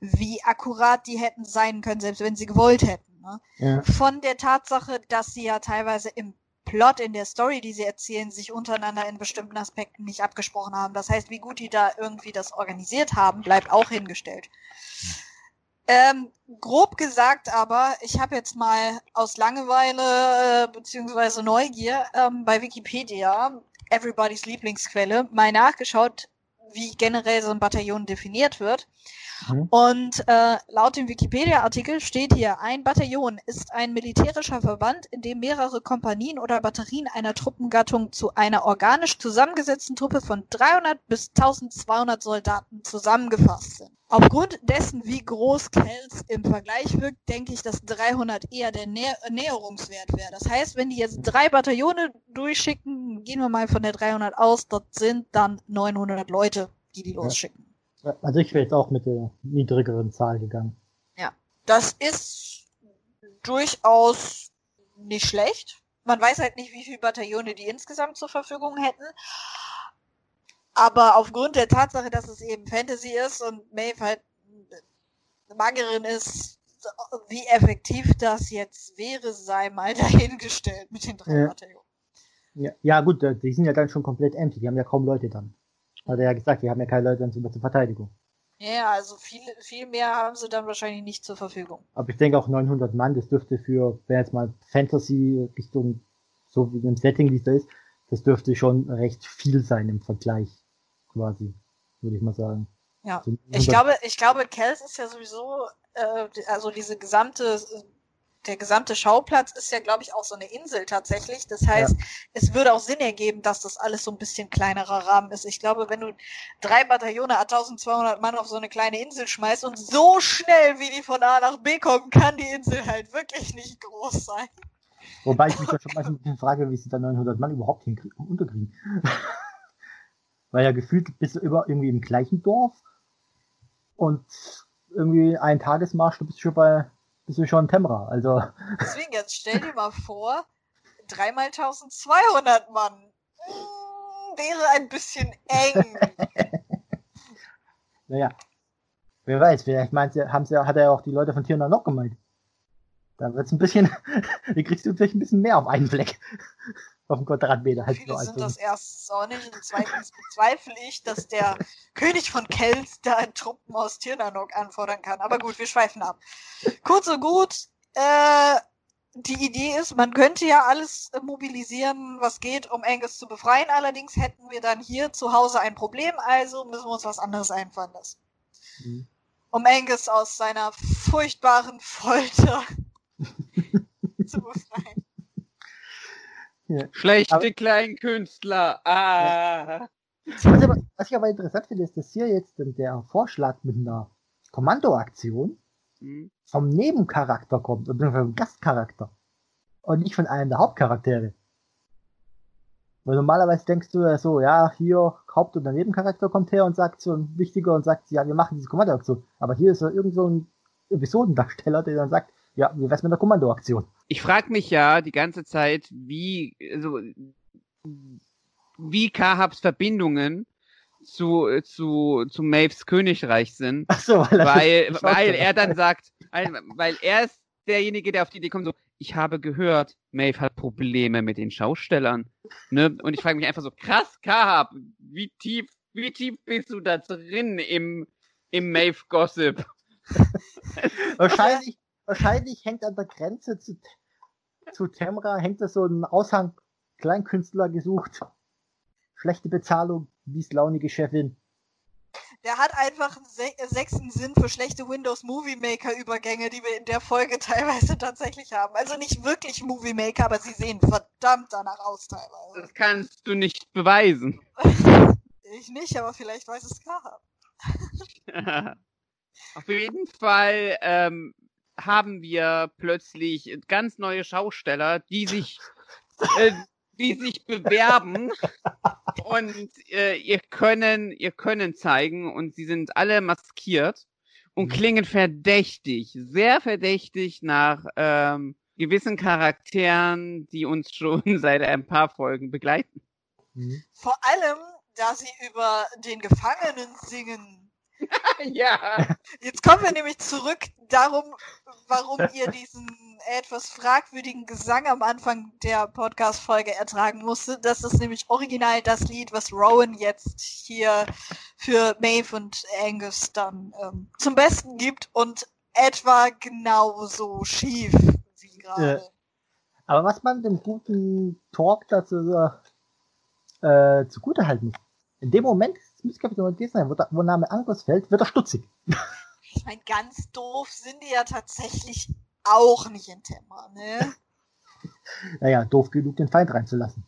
wie akkurat die hätten sein können, selbst wenn sie gewollt hätten. Ne? Ja. Von der Tatsache, dass sie ja teilweise im Plot, in der Story, die sie erzählen, sich untereinander in bestimmten Aspekten nicht abgesprochen haben. Das heißt, wie gut die da irgendwie das organisiert haben, bleibt auch hingestellt. Ähm, grob gesagt aber, ich habe jetzt mal aus Langeweile äh, bzw. Neugier ähm, bei Wikipedia, Everybody's Lieblingsquelle, mal nachgeschaut, wie generell so ein Bataillon definiert wird. Mhm. Und äh, laut dem Wikipedia-Artikel steht hier, ein Bataillon ist ein militärischer Verband, in dem mehrere Kompanien oder Batterien einer Truppengattung zu einer organisch zusammengesetzten Truppe von 300 bis 1200 Soldaten zusammengefasst sind. Aufgrund dessen, wie groß Kells im Vergleich wirkt, denke ich, dass 300 eher der Nä Näherungswert wäre. Das heißt, wenn die jetzt drei Bataillone durchschicken, gehen wir mal von der 300 aus, dort sind dann 900 Leute, die die losschicken. Also ich wäre jetzt auch mit der niedrigeren Zahl gegangen. Ja, das ist durchaus nicht schlecht. Man weiß halt nicht, wie viele Bataillone die insgesamt zur Verfügung hätten. Aber aufgrund der Tatsache, dass es eben Fantasy ist und Maeve halt eine Magerin ist, wie effektiv das jetzt wäre, sei mal dahingestellt mit den drei ja. Ja, ja, gut, die sind ja dann schon komplett empty, die haben ja kaum Leute dann. Hat er ja gesagt, die haben ja keine Leute zur Verteidigung. Ja, also viel, viel mehr haben sie dann wahrscheinlich nicht zur Verfügung. Aber ich denke auch 900 Mann, das dürfte für, wenn jetzt mal Fantasy Richtung, so wie im Setting, wie es da ist, das dürfte schon recht viel sein im Vergleich, quasi, würde ich mal sagen. Ja, so ich glaube, ich glaube, Kels ist ja sowieso, äh, also diese gesamte der gesamte Schauplatz ist ja, glaube ich, auch so eine Insel tatsächlich. Das heißt, ja. es würde auch Sinn ergeben, dass das alles so ein bisschen kleinerer Rahmen ist. Ich glaube, wenn du drei Bataillone 1200 Mann auf so eine kleine Insel schmeißt und so schnell, wie die von A nach B kommen, kann die Insel halt wirklich nicht groß sein. Wobei ich mich da schon manchmal ein bisschen frage, wie sie da 900 Mann überhaupt hinkriegen, unterkriegen. Weil ja gefühlt bist du über irgendwie im gleichen Dorf und irgendwie ein Tagesmarsch, du bist schon bei bist du schon Temra. Also. Deswegen, jetzt stell dir mal vor, dreimal 1200 Mann. Hm, wäre ein bisschen eng. naja. Wer weiß, vielleicht meint sie, haben sie, hat er auch die Leute von Tirna noch gemeint. Da wird's ein bisschen, da kriegst du vielleicht ein bisschen mehr auf einen Fleck. auf dem Quadratmeter halt Viele nur sind das erstens auch nicht und zweitens bezweifle ich, dass der König von Kells da Truppen aus Tirnanok anfordern kann. Aber gut, wir schweifen ab. Kurz und gut, äh, die Idee ist, man könnte ja alles äh, mobilisieren, was geht, um Angus zu befreien. Allerdings hätten wir dann hier zu Hause ein Problem, also müssen wir uns was anderes einfallen lassen. Mhm. Um Angus aus seiner furchtbaren Folter zu befreien. Schlechte Aber- Kleinkünstler. Ah. Was, ich aber, was ich aber interessant finde, ist, dass hier jetzt der Vorschlag mit einer Kommandoaktion Hm. vom Nebencharakter kommt, oder vom Gastcharakter. Und nicht von einem der Hauptcharaktere. Weil normalerweise denkst du ja so, ja, hier Haupt- oder Nebencharakter kommt her und sagt so ein wichtiger und sagt, ja, wir machen diese Kommandoaktion. Aber hier ist ja irgend so ein Episodendarsteller, der dann sagt, ja, wie wär's mit der Kommandoaktion? Ich frage mich ja die ganze Zeit, wie, also, wie Kahabs Verbindungen zu, zu, zu Maves Königreich sind. Ach so, weil, weil, weil er dann sagt, weil, er ist derjenige, der auf die Idee kommt, so, ich habe gehört, Maeve hat Probleme mit den Schaustellern. Ne? Und ich frage mich einfach so, krass, Kahab, wie tief, wie tief bist du da drin im, im Maeve-Gossip? wahrscheinlich, wahrscheinlich hängt an der Grenze zu, zu Temra, hängt da so ein Aushang Kleinkünstler gesucht. Schlechte Bezahlung, mieslaunige Chefin. Der hat einfach einen se sechsten Sinn für schlechte Windows Movie Maker Übergänge, die wir in der Folge teilweise tatsächlich haben. Also nicht wirklich Movie Maker, aber sie sehen verdammt danach aus teilweise. Das kannst du nicht beweisen. Ich nicht, aber vielleicht weiß es Kahab. Auf jeden Fall ähm, haben wir plötzlich ganz neue Schausteller, die sich, äh, die sich bewerben und äh, ihr können, ihr können zeigen und sie sind alle maskiert und Mhm. klingen verdächtig, sehr verdächtig nach ähm, gewissen Charakteren, die uns schon seit ein paar Folgen begleiten. Mhm. Vor allem, da sie über den Gefangenen singen. ja. Jetzt kommen wir nämlich zurück darum, warum ihr diesen etwas fragwürdigen Gesang am Anfang der Podcast-Folge ertragen musstet. Das ist nämlich original das Lied, was Rowan jetzt hier für Maeve und Angus dann ähm, zum Besten gibt und etwa genauso schief wie gerade. Aber was man dem guten Talk dazu äh, zugute halten muss, in dem Moment, müsste glaube ich noch gewesen sein, wo, da, wo Name Angus fällt, wird er stutzig. Ich meine, ganz doof sind die ja tatsächlich auch nicht in Thema, ne? Naja, doof genug, den Feind reinzulassen.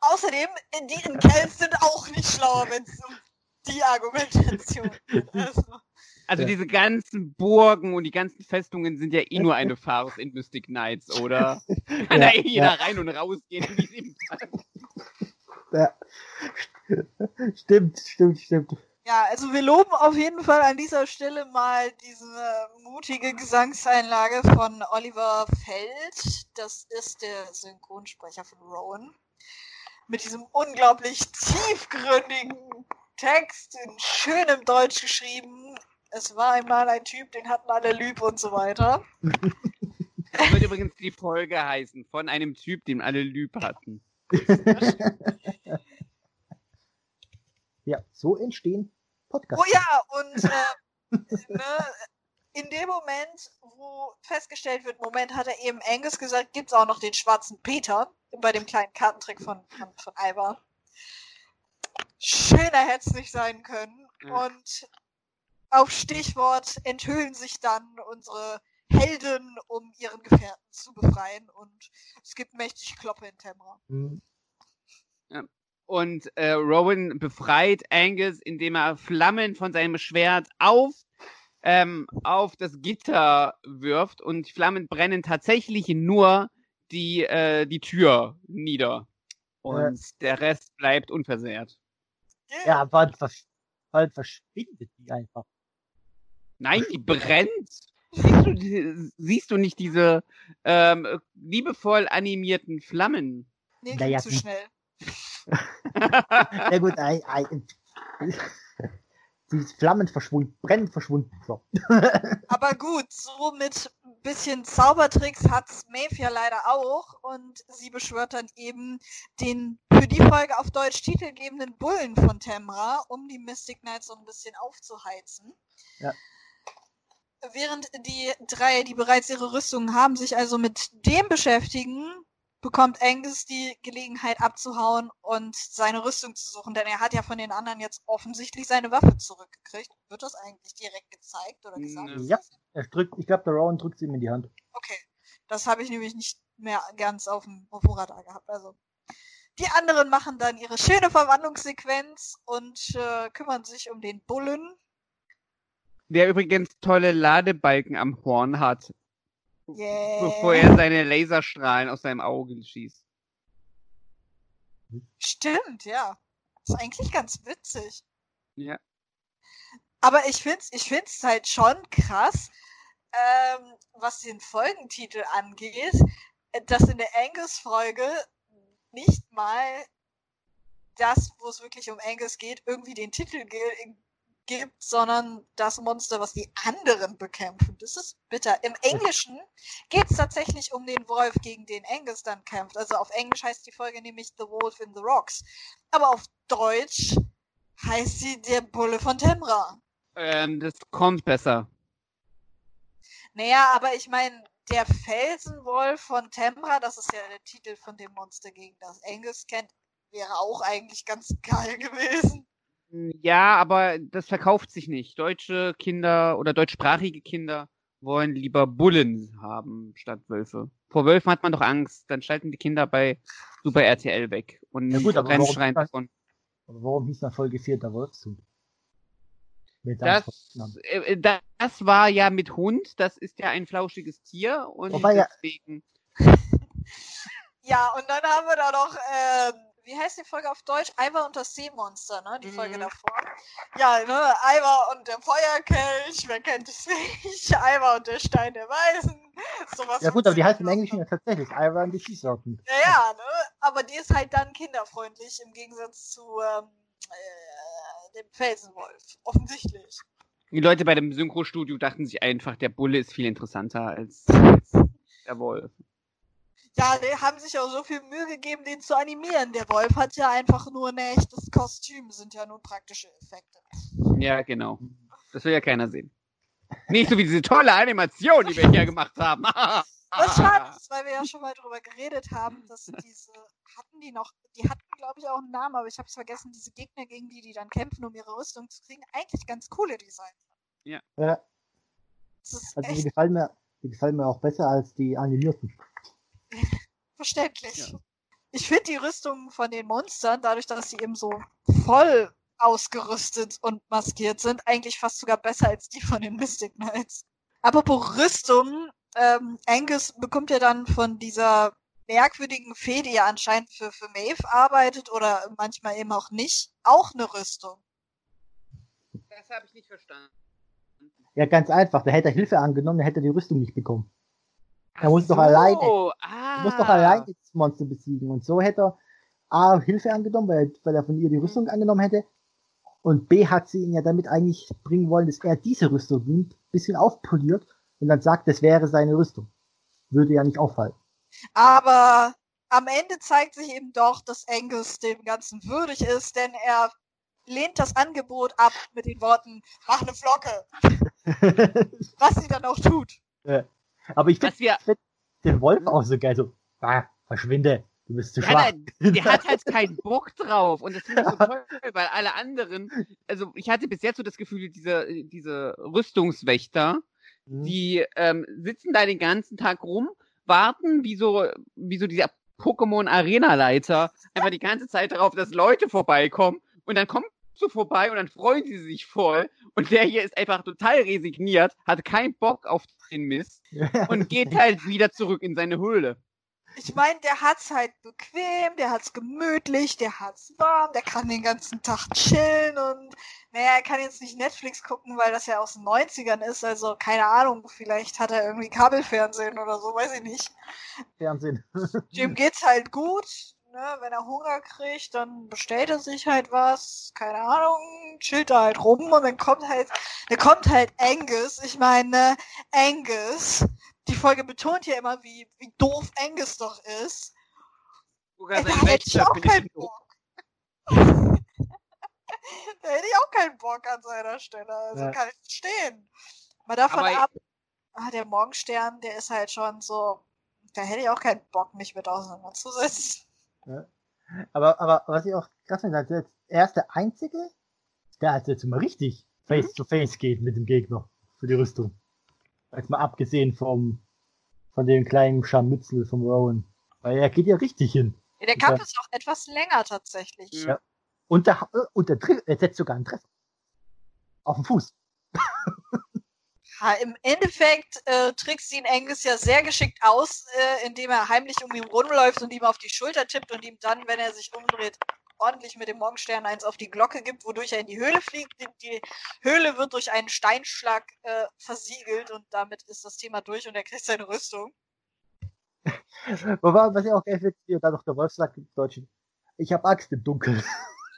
Außerdem, die in Kells sind auch nicht schlauer, wenn es um die Argumentation geht. Also, Also Ja. diese ganzen Burgen und die ganzen Festungen sind ja eh nur eine Farce in Mystic Knights, oder? Kann Ja, da eh jeder ja. rein und rausgehen, wie es ihm passt. Ja. stimmt, stimmt, stimmt. ja, also wir loben auf jeden Fall an dieser Stelle mal diese mutige Gesangseinlage von Oliver Feld. Das ist der Synchronsprecher von Rowan. Mit diesem unglaublich tiefgründigen Text in schönem Deutsch geschrieben. Es war einmal ein Typ, den hatten alle lieb und so weiter. Das wird übrigens die Folge heißen, von einem Typ, den alle Lüb hatten. ja, so entstehen Podcasts. Oh ja, und äh, ne, in dem Moment, wo festgestellt wird, Moment, hat er eben Angus gesagt, gibt's auch noch den schwarzen Peter bei dem kleinen Kartentrick von, von, von Alba. Schöner hätte es nicht sein können. Ja. Und auf Stichwort enthüllen sich dann unsere Helden, um ihren Gefährten zu befreien. Und es gibt mächtig Kloppe in Temra. Hm. Und äh, Rowan befreit Angus, indem er Flammen von seinem Schwert auf, ähm, auf das Gitter wirft und die Flammen brennen tatsächlich nur die, äh, die Tür nieder. Und der Rest bleibt unversehrt. Ja, bald, versch bald verschwindet die einfach. Nein, die brennt. Siehst du, die- siehst du nicht diese ähm, liebevoll animierten Flammen? Nee, Naja, zu schnell. Ja gut, ei, ei, die Flammen verschwunden, brennen verschwunden. So. Aber gut, so mit bisschen Zaubertricks hat Maeve ja leider auch und sie beschwört dann eben den für die Folge auf Deutsch titelgebenden Bullen von Temra, um die Mystic Knights so ein bisschen aufzuheizen. Ja. Während die drei, die bereits ihre Rüstungen haben, sich also mit dem beschäftigen, bekommt Angus die Gelegenheit abzuhauen und seine Rüstung zu suchen, denn er hat ja von den anderen jetzt offensichtlich seine Waffe zurückgekriegt. Wird das eigentlich direkt gezeigt oder gesagt? Nö. Ja, er drückt, ich glaube, der Rowan drückt sie ihm in die Hand. Okay, das habe ich nämlich nicht mehr ganz auf dem auf dem Radar gehabt. Also die anderen machen dann ihre schöne Verwandlungssequenz und äh, kümmern sich um den Bullen. Der übrigens tolle Ladebalken am Horn hat, Yeah. bevor er seine Laserstrahlen aus seinem Auge schießt. Stimmt, ja. Ist eigentlich ganz witzig. Ja. Aber ich find's, ich find's halt schon krass, ähm, was den Folgentitel angeht, dass in der Angus-Folge nicht mal das, wo es wirklich um Angus geht, irgendwie den Titel gibt, sondern das Monster, was die anderen bekämpfen. Das ist bitter. Im Englischen geht's tatsächlich um den Wolf, gegen den Angus dann kämpft. Also auf Englisch heißt die Folge nämlich The Wolf in the Rocks. Aber auf Deutsch heißt sie der Bulle von Temra. Ähm, das kommt besser. Naja, aber ich meine, der Felsenwolf von Temra, das ist ja der Titel von dem Monster, gegen das Angus kennt, wäre auch eigentlich ganz geil gewesen. Ja, aber das verkauft sich nicht. Deutsche Kinder oder deutschsprachige Kinder wollen lieber Bullen haben statt Wölfe. Vor Wölfen hat man doch Angst. Dann schalten die Kinder bei Super RTL weg und Ja gut, aber warum- davon. Aber warum hieß dann Folge 4 der Wolfszug? Das, Namen. äh, das war ja mit Hund. Das ist ja ein flauschiges Tier und Wobei ja- deswegen. Ja, und dann haben wir da noch, ähm, wie heißt die Folge auf Deutsch? Ivar und das Seemonster, ne? Die Folge Mhm. davor. Ja, ne? Ivar und der Feuerkelch, wer kennt es nicht? Ivar und der Stein der Weisen. Sowas Ja gut, aber die heißt im Englischen ja tatsächlich Iron the Sea Serpent. Ja, ja, ne? Aber die ist halt dann kinderfreundlich im Gegensatz zu ähm, äh, dem Felsenwolf. Offensichtlich. Die Leute bei dem Synchrostudio dachten sich einfach, der Bulle ist viel interessanter als der Wolf. Ja, die haben sich auch so viel Mühe gegeben, den zu animieren. Der Wolf hat ja einfach nur ein echtes Kostüm, sind ja nur praktische Effekte. Ja, genau. Das will ja keiner sehen. Nicht so wie diese tolle Animation, die wir hier gemacht haben. Was schade ist, weil wir ja schon mal drüber geredet haben, dass diese, hatten die noch, die hatten glaube ich auch einen Namen, aber ich habe es vergessen, diese Gegner, gegen die die dann kämpfen, um ihre Rüstung zu kriegen, eigentlich ganz coole Designs. Ja, Das ist also die gefallen mir, die gefallen mir auch besser als die animierten. Verständlich. Ja. Ich finde die Rüstungen von den Monstern, dadurch, dass sie eben so voll ausgerüstet und maskiert sind, eigentlich fast sogar besser als die von den Mystic Knights. Apropos Rüstung, ähm, Angus bekommt ja dann von dieser merkwürdigen Fee, die ja anscheinend für, für Maeve arbeitet oder manchmal eben auch nicht, auch eine Rüstung. Das habe ich nicht verstanden. Ja, ganz einfach. Da hätte er Hilfe angenommen, dann hätte er die Rüstung nicht bekommen. Er muss doch alleine- Ah. Er muss doch allein das Monster besiegen. Und so hätte er A, Hilfe angenommen, weil, weil er von ihr die Rüstung angenommen hätte. Und B, hat sie ihn ja damit eigentlich bringen wollen, dass er diese Rüstung nimmt, bisschen aufpoliert und dann sagt, das wäre seine Rüstung. Würde ja nicht auffallen. Aber am Ende zeigt sich eben doch, dass Angus dem Ganzen würdig ist, denn er lehnt das Angebot ab mit den Worten, mach eine Flocke, was sie dann auch tut. Aber ich finde find den Wolf auch so geil. So, ah, verschwinde, du bist zu schwach. halt- der hat halt keinen Bock drauf. Und das finde ich so toll, weil alle anderen, also ich hatte bis jetzt so das Gefühl, diese, diese Rüstungswächter, Mhm. die ähm, sitzen da den ganzen Tag rum, warten wie so, wie so dieser Pokémon-Arena-Leiter, einfach die ganze Zeit darauf, dass Leute vorbeikommen und dann kommt so vorbei und dann freuen sie sich voll und der hier ist einfach total resigniert, hat keinen Bock auf den Mist und geht halt wieder zurück in seine Höhle. Ich meine, der hat's halt bequem, der hat's gemütlich, der hat's warm, der kann den ganzen Tag chillen und naja, er kann jetzt nicht Netflix gucken, weil das ja aus den 90ern ist, also keine Ahnung, vielleicht hat er irgendwie Kabelfernsehen oder so, weiß ich nicht. Fernsehen. Dem geht's halt gut, ne? Wenn er Hunger kriegt, dann bestellt er sich halt was, keine Ahnung, chillt da halt rum und dann kommt halt, dann kommt halt Angus. Ich meine, Angus, die Folge betont ja immer, wie, wie doof Angus doch ist. Sogar da hätte ich auch keinen. Bock. da hätte ich auch keinen Bock an seiner Stelle. Also Ja. kann ich verstehen. Mal davon Aber- ab, ah, der Morgenstern, der ist halt schon so, da hätte ich auch keinen Bock, mich mit auseinanderzusetzen. Aber, aber was ich auch krass finde, er ist der Einzige, der halt jetzt mal richtig face to face geht mit dem Gegner für die Rüstung. Jetzt mal abgesehen vom, von dem kleinen Scharmützel vom Rowan. Weil er geht ja richtig hin. Ja, der. Kampf ist auch etwas länger tatsächlich. Ja. Und der, und der, er setzt sogar einen Treffer. Auf den Fuß. Ha, Im Endeffekt äh, trickst ihn Angus ja sehr geschickt aus, äh, indem er heimlich um ihn rumläuft und ihm auf die Schulter tippt und ihm dann, wenn er sich umdreht, ordentlich mit dem Morgenstern eins auf die Glocke gibt, wodurch er in die Höhle fliegt. Die, Höhle wird durch einen Steinschlag äh, versiegelt und damit ist das Thema durch und er kriegt seine Rüstung. Wobei, was ich auch geil finde, wie dann noch der Wolf sagt im Deutschen, ich hab Angst im Dunkeln.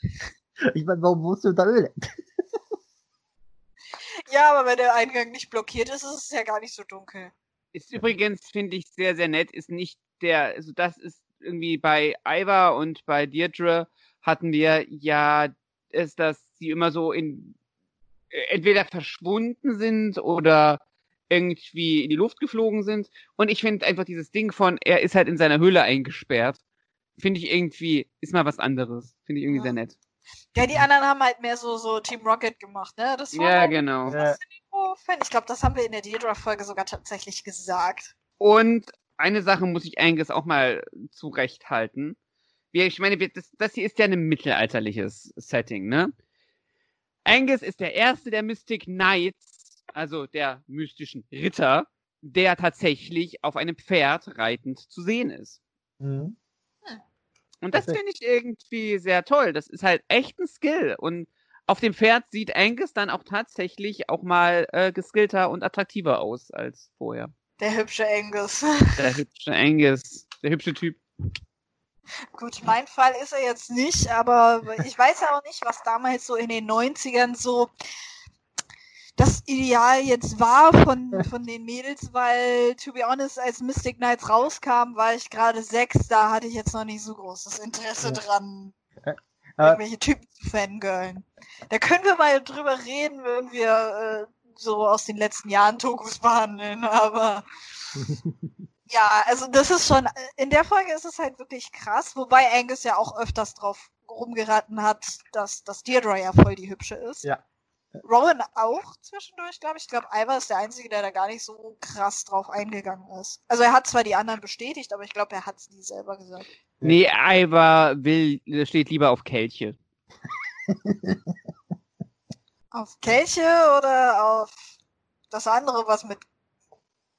ich meine, warum musst du da Höhle? Ja, aber wenn der Eingang nicht blockiert ist, ist es ja gar nicht so dunkel. Ist übrigens, finde ich, sehr, sehr nett, ist nicht der, also das ist irgendwie bei Iva und bei Deirdre hatten wir ja, ist, dass sie immer so in, äh, entweder verschwunden sind oder irgendwie in die Luft geflogen sind. Und ich finde einfach dieses Ding von, er ist halt in seiner Höhle eingesperrt, finde ich irgendwie, ist mal was anderes. Finde ich irgendwie Ja. sehr nett. Ja, die anderen haben halt mehr so, so Team Rocket gemacht, ne? Das war Ja, halt genau. Fan. Ich glaube, das haben wir in der Deirdre-Folge sogar tatsächlich gesagt. Und eine Sache muss ich Angus auch mal zurechthalten. Wir, ich meine, das, das hier ist ja ein mittelalterliches Setting, ne? Angus ist der erste der Mystic Knights, also der mystischen Ritter, der tatsächlich auf einem Pferd reitend zu sehen ist. mhm. Und das finde ich irgendwie sehr toll. Das ist halt echt ein Skill. Und auf dem Pferd sieht Angus dann auch tatsächlich auch mal äh, geskillter und attraktiver aus als vorher. Der hübsche Angus. Der hübsche Angus, der hübsche Typ. Gut, mein Fall ist er jetzt nicht, aber ich weiß ja auch nicht, was damals so in den 90ern so das Ideal jetzt war von, von den Mädels, weil, to be honest, als Mystic Knights rauskam, war ich gerade sechs, da hatte ich jetzt noch nicht so großes Interesse dran, irgendwelche Typen zu fangirlen. Da können wir mal drüber reden, wenn wir äh, so aus den letzten Jahren Tokus behandeln, aber ja, also das ist schon, in der Folge ist es halt wirklich krass, wobei Angus ja auch öfters drauf rumgeraten hat, dass, dass Deirdre ja voll die hübsche ist. Ja. Rowan auch zwischendurch, glaube ich. Ich glaube, Ivar ist der Einzige, der da gar nicht so krass drauf eingegangen ist. Also er hat zwar die anderen bestätigt, aber ich glaube, er hat es nie selber gesagt. Nee, Ivar will, steht lieber auf Kelche. Auf Kelche oder auf das andere, was mit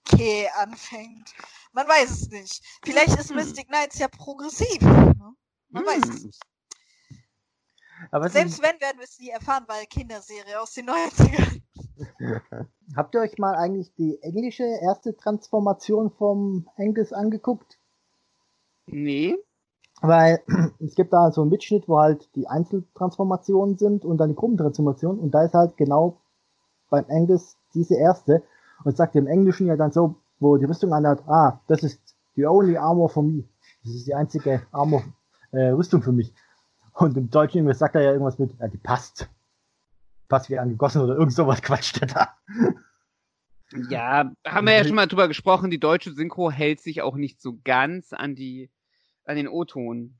K anfängt? Man weiß es nicht. Vielleicht ist Hm. Mystic Knights ja progressiv. Ne? Man weiß es Hm. nicht. Aber Selbst wenn, werden wir es nie erfahren, weil Kinderserie aus den 90ern. habt ihr euch mal eigentlich die englische erste Transformation vom Angus angeguckt? Nee. Weil es gibt da so einen Mitschnitt, wo halt die Einzeltransformationen sind und dann die Gruppentransformation und da ist halt genau beim Angus diese erste und sagt im Englischen ja dann so, wo die Rüstung anhat, ah, das ist the only armor for me. Das ist die einzige Armor, äh, Rüstung für mich. Und im Deutschen sagt er ja irgendwas mit, ja, die passt. Passt wie angegossen oder irgend sowas quatscht er da. Ja, haben wir ja schon mal drüber gesprochen, die deutsche Synchro hält sich auch nicht so ganz an die, an den O-Ton.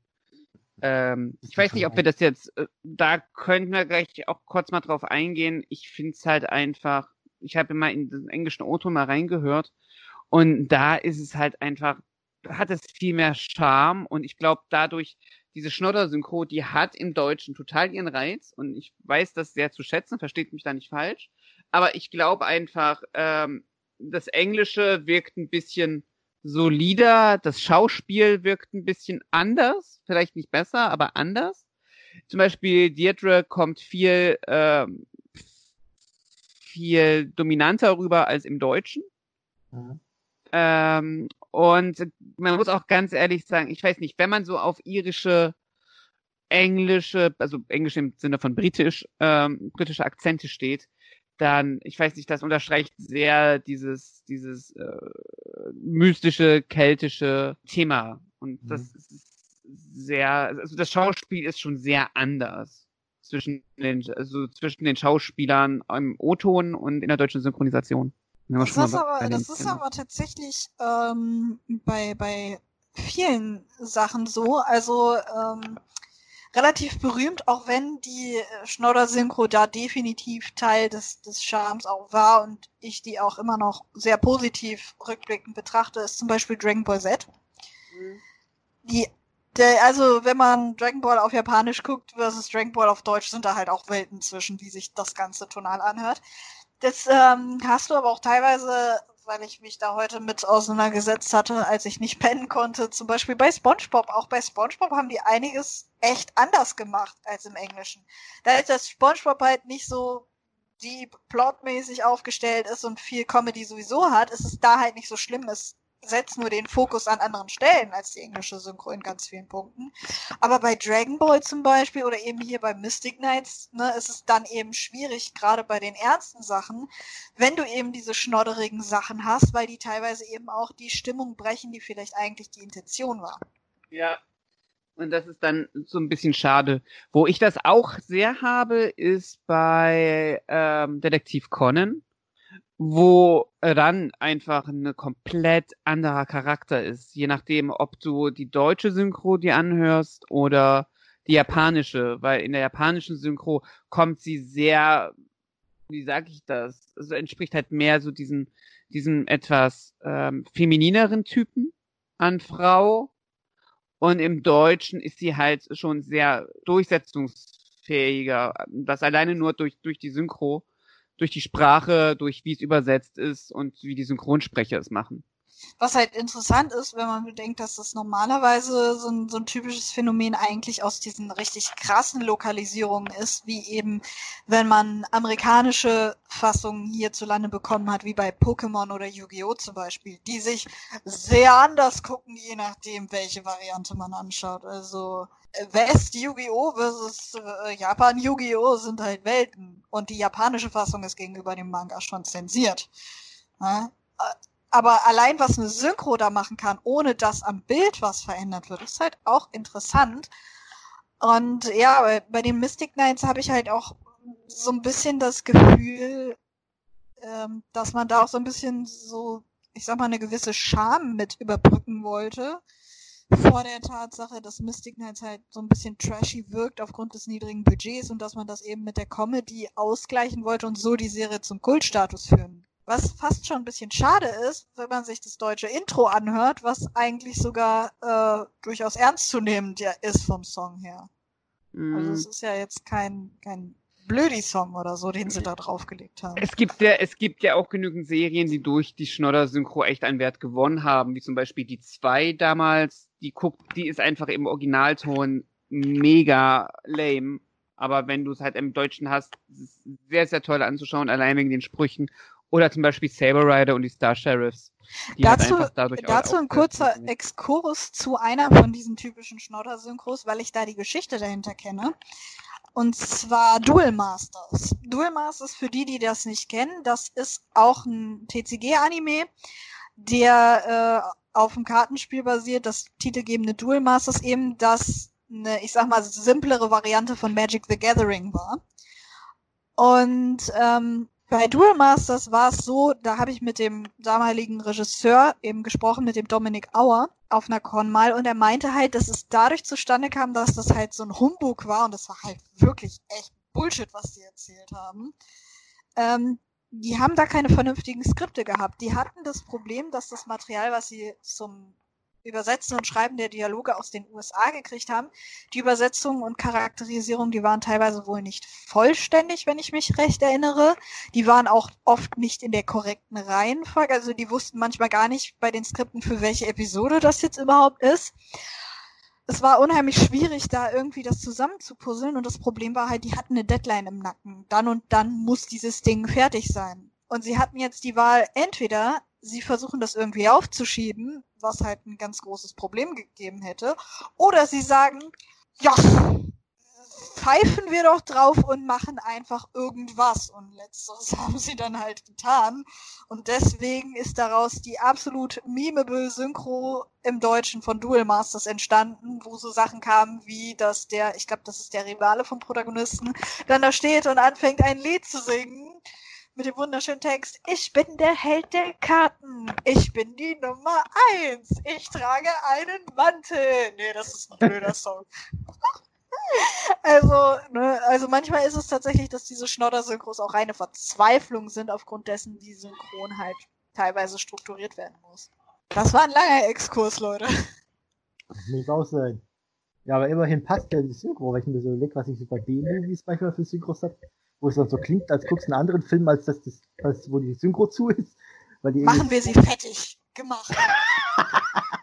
Ähm, ich weiß nicht, ob wir das jetzt, äh, da könnten wir gleich auch kurz mal drauf eingehen. Ich finde es halt einfach, ich habe immer in den englischen O-Ton mal reingehört und da ist es halt einfach, hat es viel mehr Charme und ich glaube dadurch, diese Schnodder-Synchro, die hat im Deutschen total ihren Reiz und ich weiß das sehr zu schätzen, versteht mich da nicht falsch. Aber ich glaube einfach, ähm, das Englische wirkt ein bisschen solider, das Schauspiel wirkt ein bisschen anders, vielleicht nicht besser, aber anders. Zum Beispiel Deirdre kommt viel, ähm, viel dominanter rüber als im Deutschen. Mhm. Ähm, und man muss auch ganz ehrlich sagen, ich weiß nicht, wenn man so auf irische, englische, also englisch im Sinne von britisch, ähm, britische Akzente steht, dann, ich weiß nicht, das unterstreicht sehr dieses, dieses äh, mystische, keltische Thema. Und mhm. das ist sehr, also das Schauspiel ist schon sehr anders zwischen den, also zwischen den Schauspielern im O-Ton und in der deutschen Synchronisation. Das, ist aber, das ist aber tatsächlich ähm, bei, bei vielen Sachen so. Also ähm, relativ berühmt, auch wenn die äh, Schnodder-Synchro da definitiv Teil des, des Charmes auch war und ich die auch immer noch sehr positiv rückblickend betrachte, ist zum Beispiel Dragon Ball Z. Mhm. Die, der, also wenn man Dragon Ball auf Japanisch guckt versus Dragon Ball auf Deutsch, sind da halt auch Welten zwischen, wie sich das Ganze tonal anhört. Das ähm, hast du aber auch teilweise weil ich mich da heute mit auseinandergesetzt hatte, als ich nicht pennen konnte. Zum Beispiel bei SpongeBob. Auch bei SpongeBob haben die einiges echt anders gemacht als im Englischen. Da ist das SpongeBob halt nicht so die plotmäßig aufgestellt ist und viel Comedy sowieso hat, ist es da halt nicht so schlimm. Es setzt nur den Fokus an anderen Stellen als die englische Synchro in ganz vielen Punkten. Aber bei Dragon Ball zum Beispiel oder eben hier bei Mystic Knights, ne, ist es dann eben schwierig, gerade bei den ernsten Sachen, wenn du eben diese schnodderigen Sachen hast, weil die teilweise eben auch die Stimmung brechen, die vielleicht eigentlich die Intention war. Ja. Und das ist dann so ein bisschen schade. Wo ich das auch sehr habe, ist bei ähm, Detektiv Conan wo dann einfach ein komplett anderer Charakter ist, je nachdem, ob du die deutsche Synchro dir anhörst oder die japanische, weil in der japanischen Synchro kommt sie sehr, wie sag ich das, also entspricht halt mehr so diesen, diesen etwas ähm, feminineren Typen an Frau. Und im Deutschen ist sie halt schon sehr durchsetzungsfähiger, das alleine nur durch, durch die Synchro durch die Sprache, durch wie es übersetzt ist und wie die Synchronsprecher es machen. Was halt interessant ist, wenn man bedenkt, dass das normalerweise so ein, so ein typisches Phänomen eigentlich aus diesen richtig krassen Lokalisierungen ist, wie eben, wenn man amerikanische Fassungen hierzulande bekommen hat, wie bei Pokémon oder Yu-Gi-Oh! zum Beispiel, die sich sehr anders gucken, je nachdem, welche Variante man anschaut. Also West Yu-Gi-Oh! versus äh, Japan Yu-Gi-Oh! sind halt Welten. Und die japanische Fassung ist gegenüber dem Manga schon zensiert. Ja? Aber allein, was eine Synchro da machen kann, ohne dass am Bild was verändert wird, ist halt auch interessant. Und ja, bei, den Mystic Knights habe ich halt auch so ein bisschen das Gefühl, ähm, dass man da auch so ein bisschen so, ich sag mal, eine gewisse Scham mit überbrücken wollte. Vor der Tatsache, dass Mystic Knights halt so ein bisschen trashy wirkt aufgrund des niedrigen Budgets und dass man das eben mit der Comedy ausgleichen wollte und so die Serie zum Kultstatus führen was fast schon ein bisschen schade ist, wenn man sich das deutsche Intro anhört, was eigentlich sogar äh, durchaus ernstzunehmend ja ist vom Song her. Mm. Also es ist ja jetzt kein, kein Blödi-Song oder so, den sie da draufgelegt haben. Es gibt ja, es gibt ja auch genügend Serien, die durch die Schnodder-Synchro echt einen Wert gewonnen haben, wie zum Beispiel die zwei damals, die guckt, die ist einfach im Originalton mega lame. Aber wenn du es halt im Deutschen hast, ist es sehr, sehr toll anzuschauen, allein wegen den Sprüchen. Oder zum Beispiel Saber Rider und die Star Sheriffs. Die dazu dazu ein kurzer Exkurs zu einer von diesen typischen Schnodder-Synchros, weil ich da die Geschichte dahinter kenne. Und zwar Duel Masters. Duel Masters, für die, die das nicht kennen, das ist auch ein TCG-Anime, der äh, auf dem Kartenspiel basiert. Das titelgebende Duel Masters eben das eine, ich sag mal, simplere Variante von Magic the Gathering war. Und ähm, bei Duel Masters war es so, da habe ich mit dem damaligen Regisseur eben gesprochen, mit dem Dominik Auer auf einer Con mal und er meinte halt, dass es dadurch zustande kam, dass das halt so ein Humbug war und das war halt wirklich echt Bullshit, was die erzählt haben. Ähm, die haben da keine vernünftigen Skripte gehabt. Die hatten das Problem, dass das Material, was sie zum Übersetzen und Schreiben der Dialoge aus den USA gekriegt haben. Die Übersetzungen und Charakterisierung, die waren teilweise wohl nicht vollständig, wenn ich mich recht erinnere. Die waren auch oft nicht in der korrekten Reihenfolge. Also die wussten manchmal gar nicht bei den Skripten, für welche Episode das jetzt überhaupt ist. Es war unheimlich schwierig, da irgendwie das zusammenzupuzzeln und das Problem war halt, die hatten eine Deadline im Nacken. Dann und dann muss dieses Ding fertig sein. Und sie hatten jetzt die Wahl, entweder sie versuchen das irgendwie aufzuschieben, was halt ein ganz großes Problem gegeben hätte. Oder sie sagen, ja, pfeifen wir doch drauf und machen einfach irgendwas. Und letzteres haben sie dann halt getan. Und deswegen ist daraus die absolut memeable Synchro im Deutschen von Duel Masters entstanden, wo so Sachen kamen wie, dass der, ich glaube, das ist der Rivale vom Protagonisten, dann da steht und anfängt ein Lied zu singen mit dem wunderschönen Text, ich bin der Held der Karten, ich bin die Nummer eins, ich trage einen Mantel. Nee, das ist ein blöder Song. also, ne, also manchmal ist es tatsächlich, dass diese Schnodder-Synchros auch reine Verzweiflung sind, aufgrund dessen die Synchron halt teilweise strukturiert werden muss. Das war ein langer Exkurs, Leute. Muss auch sein. Ja, aber immerhin passt ja die Synchro, weil ich mir so überlege, was ich so bei B-Movies manchmal für Synchros habe wo es dann so klingt, als guckst du einen anderen Film, als das, das als, wo die Synchro zu ist. Weil die Machen wir sie fettig. Gemacht.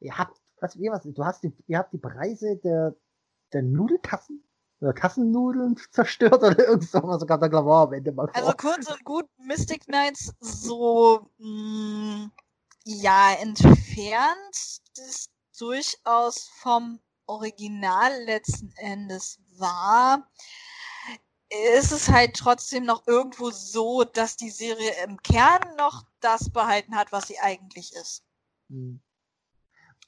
ihr habt, was, wie was, du hast die, ihr habt die Preise der, der Nudelkassen oder Kassennudeln zerstört oder irgend so was, sogar der Glamour am Ende mal vor. Also kurz und gut, Mystic Knights so, mh, mm, ja, entfernt ist durchaus vom Original letzten Endes war ist es halt trotzdem noch irgendwo so, dass die Serie im Kern noch das behalten hat, was sie eigentlich ist. Hm.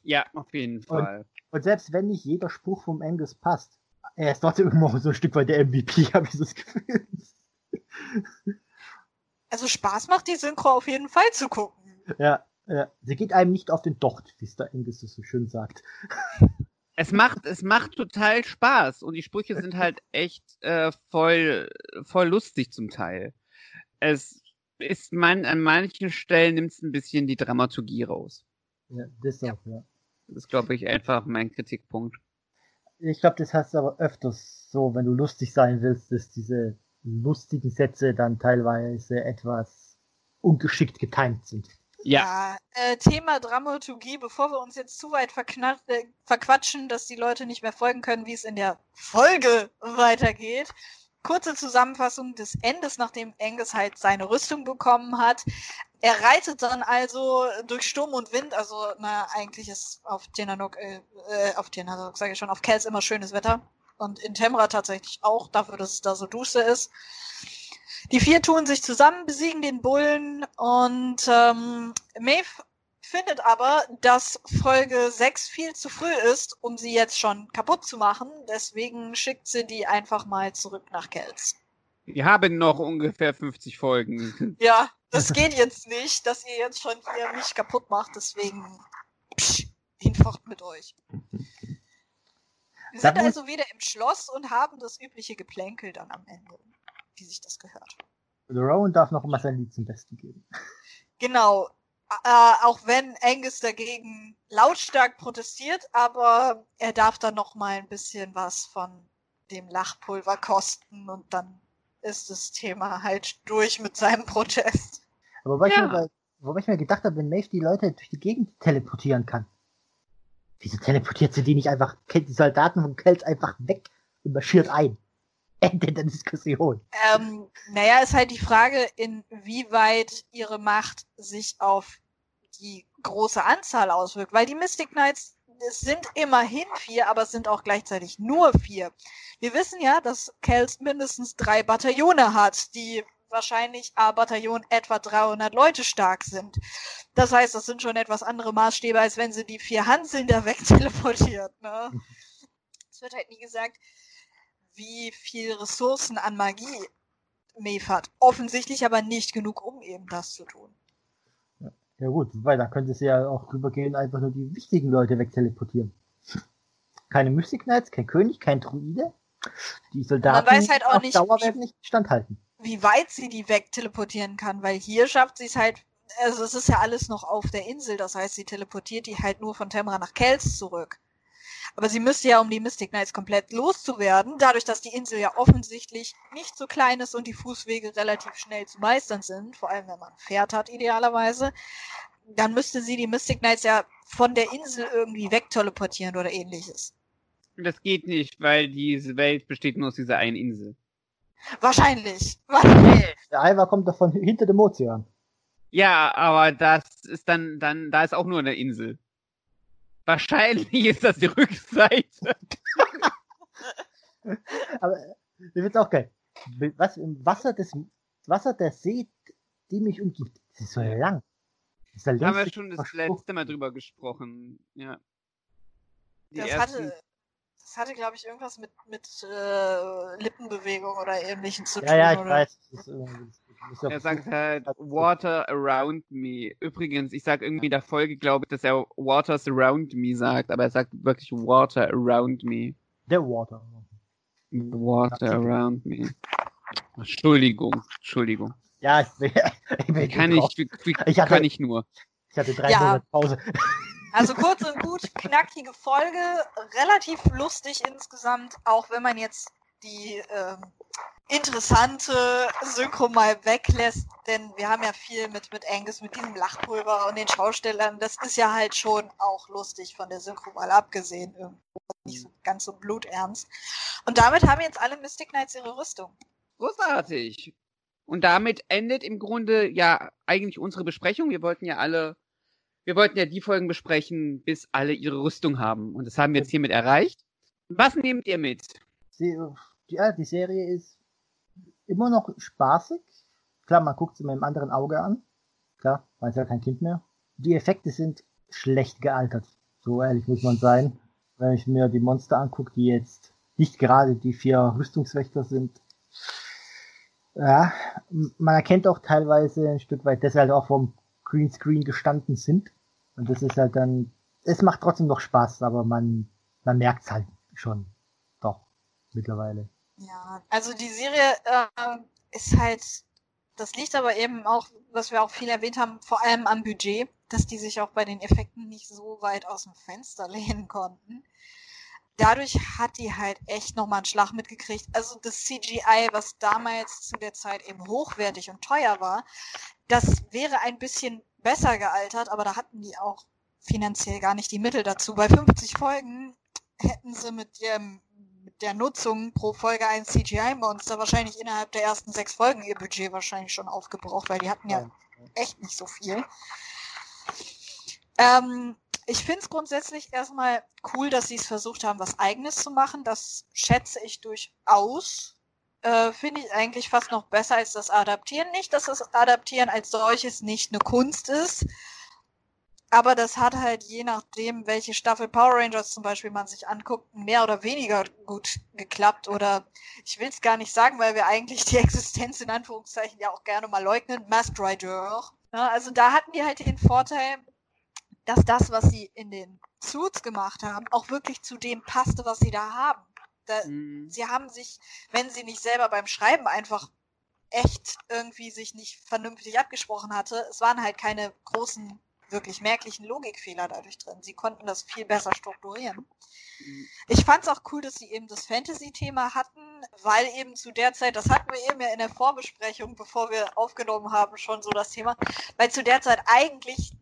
Ja, auf jeden Fall. Und, und, selbst wenn nicht jeder Spruch vom Angus passt, er ist trotzdem immer so ein Stück weit der MVP, habe ich das Gefühl. Also Spaß macht die Synchro auf jeden Fall zu gucken. Ja, ja. Sie geht einem nicht auf den Docht, wie es der Angus das so schön sagt. Es macht, es macht total Spaß und die Sprüche sind halt echt äh, voll, voll lustig zum Teil. Es ist man, an manchen Stellen nimmt es ein bisschen die Dramaturgie raus. Ja, das auch, ja. Das ist, glaube ich, einfach mein Kritikpunkt. Ich glaube, das hast du aber öfters so, wenn du lustig sein willst, dass diese lustigen Sätze dann teilweise etwas ungeschickt getimt sind. Ja. äh, Thema Dramaturgie, bevor wir uns jetzt zu weit äh, verquatschen, dass die Leute nicht mehr folgen können, wie es in der Folge weitergeht. Kurze Zusammenfassung des Endes, nachdem Angus halt seine Rüstung bekommen hat. Er reitet dann also durch Sturm und Wind, also na eigentlich ist auf Tenanok, äh, äh auf Tenanok sage ich schon, auf Kels immer schönes Wetter und in Temra tatsächlich auch, dafür, dass es da so duster ist. Die vier tun sich zusammen, besiegen den Bullen und ähm, Maeve findet aber, dass Folge 6 viel zu früh ist, um sie jetzt schon kaputt zu machen. Deswegen schickt sie die einfach mal zurück nach Kells. Wir haben noch ungefähr 50 Folgen. Ja, das geht jetzt nicht, dass ihr jetzt schon hier mich kaputt macht. Deswegen psch, hinfort mit euch. Wir sind also wieder im Schloss und haben das übliche Geplänkel dann am Ende wie sich das gehört. The Rowan darf noch immer sein Lied zum Besten geben. Genau. Äh, auch wenn Angus dagegen lautstark protestiert, aber er darf dann noch mal ein bisschen was von dem Lachpulver kosten und dann ist das Thema halt durch mit seinem Protest. Aber wobei, ja. ich, mir, wobei ich mir gedacht habe, wenn Maeve die Leute durch die Gegend teleportieren kann. Wieso teleportiert sie die nicht einfach, kennt die Soldaten von Kells einfach weg und marschiert ein? Ende der Diskussion. Ähm, naja, ist halt die Frage, inwieweit ihre Macht sich auf die große Anzahl auswirkt, weil die Mystic Knights es sind immerhin vier, aber es sind auch gleichzeitig nur vier. Wir wissen ja, dass Kels mindestens drei Bataillone hat, die wahrscheinlich a Bataillon etwa 300 Leute stark sind. Das heißt, das sind schon etwas andere Maßstäbe, als wenn sie die vier Hanseln da wegteleportiert. Ne? Es wird halt nie gesagt, wie viel Ressourcen an Magie Maeve hat. Offensichtlich aber nicht genug, um eben das zu tun. Ja gut, weil da könnte sie ja auch rübergehen, einfach nur die wichtigen Leute wegteleportieren. Keine Mystic Knights, kein König, kein Druide. Die Soldaten Man weiß halt auch nicht, Dauer werden nicht standhalten. Wie weit sie die wegteleportieren kann, weil hier schafft sie es halt, also es ist ja alles noch auf der Insel, das heißt, sie teleportiert die halt nur von Temra nach Kels zurück. Aber sie müsste ja, um die Mystic Knights komplett loszuwerden, dadurch, dass die Insel ja offensichtlich nicht so klein ist und die Fußwege relativ schnell zu meistern sind, vor allem wenn man ein Pferd hat idealerweise, dann müsste sie die Mystic Knights ja von der Insel irgendwie wegteleportieren oder ähnliches. Das geht nicht, weil diese Welt besteht nur aus dieser einen Insel. Wahrscheinlich. Wahrscheinlich. Der Alva kommt davon hinter dem Ozean. Ja, aber das ist dann, dann, da ist auch nur eine Insel. Wahrscheinlich ist das die Rückseite. Aber ich find's auch geil. Was im Wasser des Wasser der See, die mich umgibt, das ist so lang. Das ist da haben wir schon das letzte Mal drüber gesprochen. Ja. Die das ersten... hatte, das hatte, glaube ich, irgendwas mit, mit äh, Lippenbewegung oder ähnlichem zu tun. Ja, ja, ich oder? weiß. Er sagt halt Water around me. Übrigens, ich sage irgendwie in der Folge, glaube ich, dass er Water surround me sagt, aber er sagt wirklich Water around me. Der Water. Water around me. Entschuldigung, Entschuldigung. Ja, ich bin, ich bin kann ich, wie, wie ich hatte, kann ich nur. Ich hatte drei ja. Monate Pause. Also kurz und gut, knackige Folge, relativ lustig insgesamt, auch wenn man jetzt die ähm, interessante Synchro mal weglässt, denn wir haben ja viel mit, mit Angus, mit diesem Lachpulver und den Schaustellern. Das ist ja halt schon auch lustig von der Synchro mal abgesehen. Irgendwo nicht so, ganz so bluternst. Und damit haben jetzt alle Mystic Knights ihre Rüstung. Großartig. Und damit endet im Grunde ja eigentlich unsere Besprechung. Wir wollten ja alle, wir wollten ja die Folgen besprechen, bis alle ihre Rüstung haben. Und das haben wir jetzt hiermit erreicht. Was nehmt ihr mit? Ja, die Serie ist immer noch spaßig. Klar, man guckt sie mit einem anderen Auge an. Klar, man ist ja kein Kind mehr. Die Effekte sind schlecht gealtert. So ehrlich muss man sein. Wenn ich mir die Monster angucke, die jetzt nicht gerade die vier Rüstungswächter sind, ja, man erkennt auch teilweise ein Stück weit, dass sie halt auch vom Greenscreen gestanden sind. Und das ist halt dann, es macht trotzdem noch Spaß, aber man, man merkt es halt schon doch mittlerweile. Ja, also die Serie äh, ist halt, das liegt aber eben auch, was wir auch viel erwähnt haben, vor allem am Budget, dass die sich auch bei den Effekten nicht so weit aus dem Fenster lehnen konnten dadurch hat die halt echt nochmal einen Schlag mitgekriegt. Also das CGI, was damals zu der Zeit eben hochwertig und teuer war, das wäre ein bisschen besser gealtert, aber da hatten die auch finanziell gar nicht die Mittel dazu. Bei 50 Folgen hätten sie mit dem mit der Nutzung pro Folge ein CGI-Monster wahrscheinlich innerhalb der ersten sechs Folgen ihr Budget wahrscheinlich schon aufgebraucht, weil die hatten ja echt nicht so viel. Ähm, ich finde es grundsätzlich erstmal cool, dass sie es versucht haben, was eigenes zu machen. Das schätze ich durchaus. Äh, finde ich eigentlich fast noch besser als das Adaptieren. Nicht, dass das Adaptieren als solches nicht eine Kunst ist. Aber das hat halt je nachdem, welche Staffel Power Rangers zum Beispiel man sich anguckt, mehr oder weniger gut geklappt. Oder ich will es gar nicht sagen, weil wir eigentlich die Existenz in Anführungszeichen ja auch gerne mal leugnen. Masked Rider. Ja, also da hatten die halt den Vorteil, dass das, was sie in den Suits gemacht haben, auch wirklich zu dem passte, was sie da haben. Da, mhm. Sie haben sich, wenn sie nicht selber beim Schreiben einfach echt irgendwie sich nicht vernünftig abgesprochen hatte, es waren halt keine großen, wirklich merklichen Logikfehler dadurch drin. Sie konnten das viel besser strukturieren. Mhm. Ich fand es auch cool, dass sie eben das Fantasy-Thema hatten, weil eben zu der Zeit, das hatten wir eben ja in der Vorbesprechung, bevor wir aufgenommen haben, schon so das Thema, weil zu der Zeit eigentlich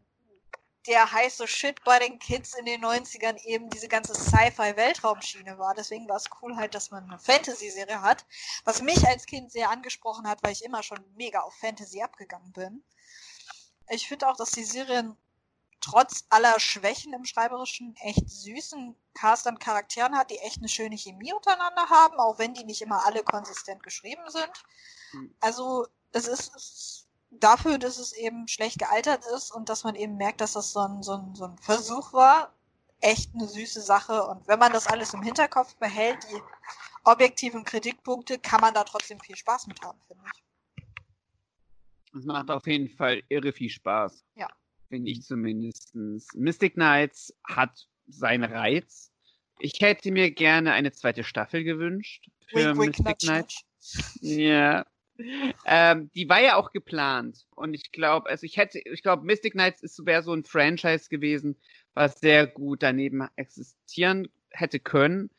der heiße Shit bei den Kids in den 90ern eben diese ganze Sci-Fi-Weltraumschiene war. Deswegen war es cool halt, dass man eine Fantasy-Serie hat, was mich als Kind sehr angesprochen hat, weil ich immer schon mega auf Fantasy abgegangen bin. Ich finde auch, dass die Serien trotz aller Schwächen im Schreiberischen echt süßen Cast an Charakteren hat, die echt eine schöne Chemie untereinander haben, auch wenn die nicht immer alle konsistent geschrieben sind. Hm. Also es ist dafür, dass es eben schlecht gealtert ist und dass man eben merkt, dass das so ein, so ein, so ein Versuch war, echt eine süße Sache. Und wenn man das alles im Hinterkopf behält, die objektiven Kritikpunkte, kann man da trotzdem viel Spaß mit haben, finde ich. Es macht auf jeden Fall irre viel Spaß. Ja. Finde ich zumindest. Mystic Knights hat seinen Reiz. Ich hätte mir gerne eine zweite Staffel gewünscht für wink, Mystic wink, Knights. Ja, ähm, die war ja auch geplant. Und ich glaube, also ich hätte, ich glaube, Mystic Knights ist wäre so ein Franchise gewesen, was sehr gut daneben existieren hätte können.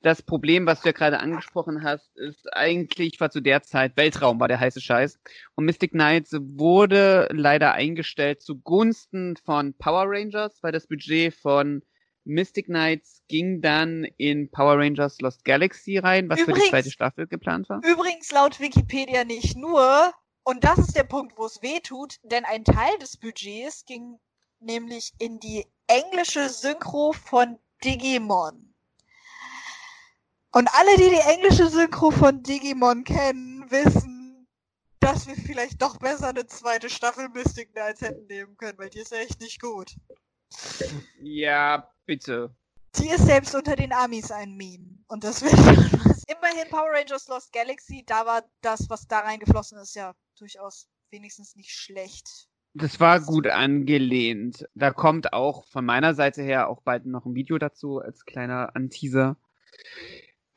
Das Problem, was du ja gerade angesprochen hast, ist eigentlich war zu der Zeit Weltraum war der heiße Scheiß. Und Mystic Knights wurde leider eingestellt zugunsten von Power Rangers, weil das Budget von Mystic Knights ging dann in Power Rangers Lost Galaxy rein, was übrigens, für die zweite Staffel geplant war. Übrigens laut Wikipedia nicht nur, und das ist der Punkt, wo es weh tut, denn ein Teil des Budgets ging nämlich in die englische Synchro von Digimon. Und alle, die die englische Synchro von Digimon kennen, wissen, dass wir vielleicht doch besser eine zweite Staffel Mystic Knights hätten nehmen können, weil die ist ja echt nicht gut. Ja, bitte. Die ist selbst unter den Amis ein Meme. Und das wird was. Immerhin Power Rangers Lost Galaxy, da war das, was da reingeflossen ist, ja durchaus wenigstens nicht schlecht. Das war gut angelehnt. Da kommt auch von meiner Seite her auch bald noch ein Video dazu als kleiner Anteaser.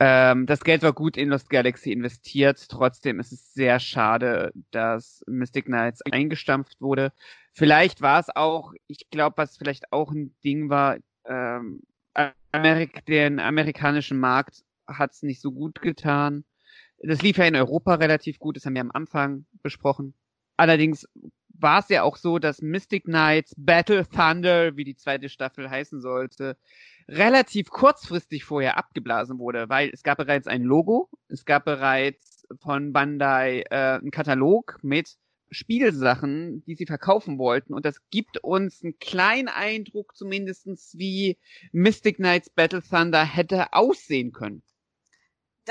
Ähm, das Geld war gut in Lost Galaxy investiert. Trotzdem ist es sehr schade, dass Mystic Knights eingestampft wurde. Vielleicht war es auch, ich glaube, was vielleicht auch ein Ding war, ähm, Amerik den amerikanischen Markt hat es nicht so gut getan. Das lief ja in Europa relativ gut, das haben wir am Anfang besprochen. Allerdings war es ja auch so, dass Mystic Knights Battle Thunder, wie die zweite Staffel heißen sollte, relativ kurzfristig vorher abgeblasen wurde, weil es gab bereits ein Logo, es gab bereits von Bandai äh, einen Katalog mit Spielsachen, die sie verkaufen wollten. Und das gibt uns einen kleinen Eindruck zumindestens, wie Mystic Knights Battle Thunder hätte aussehen können.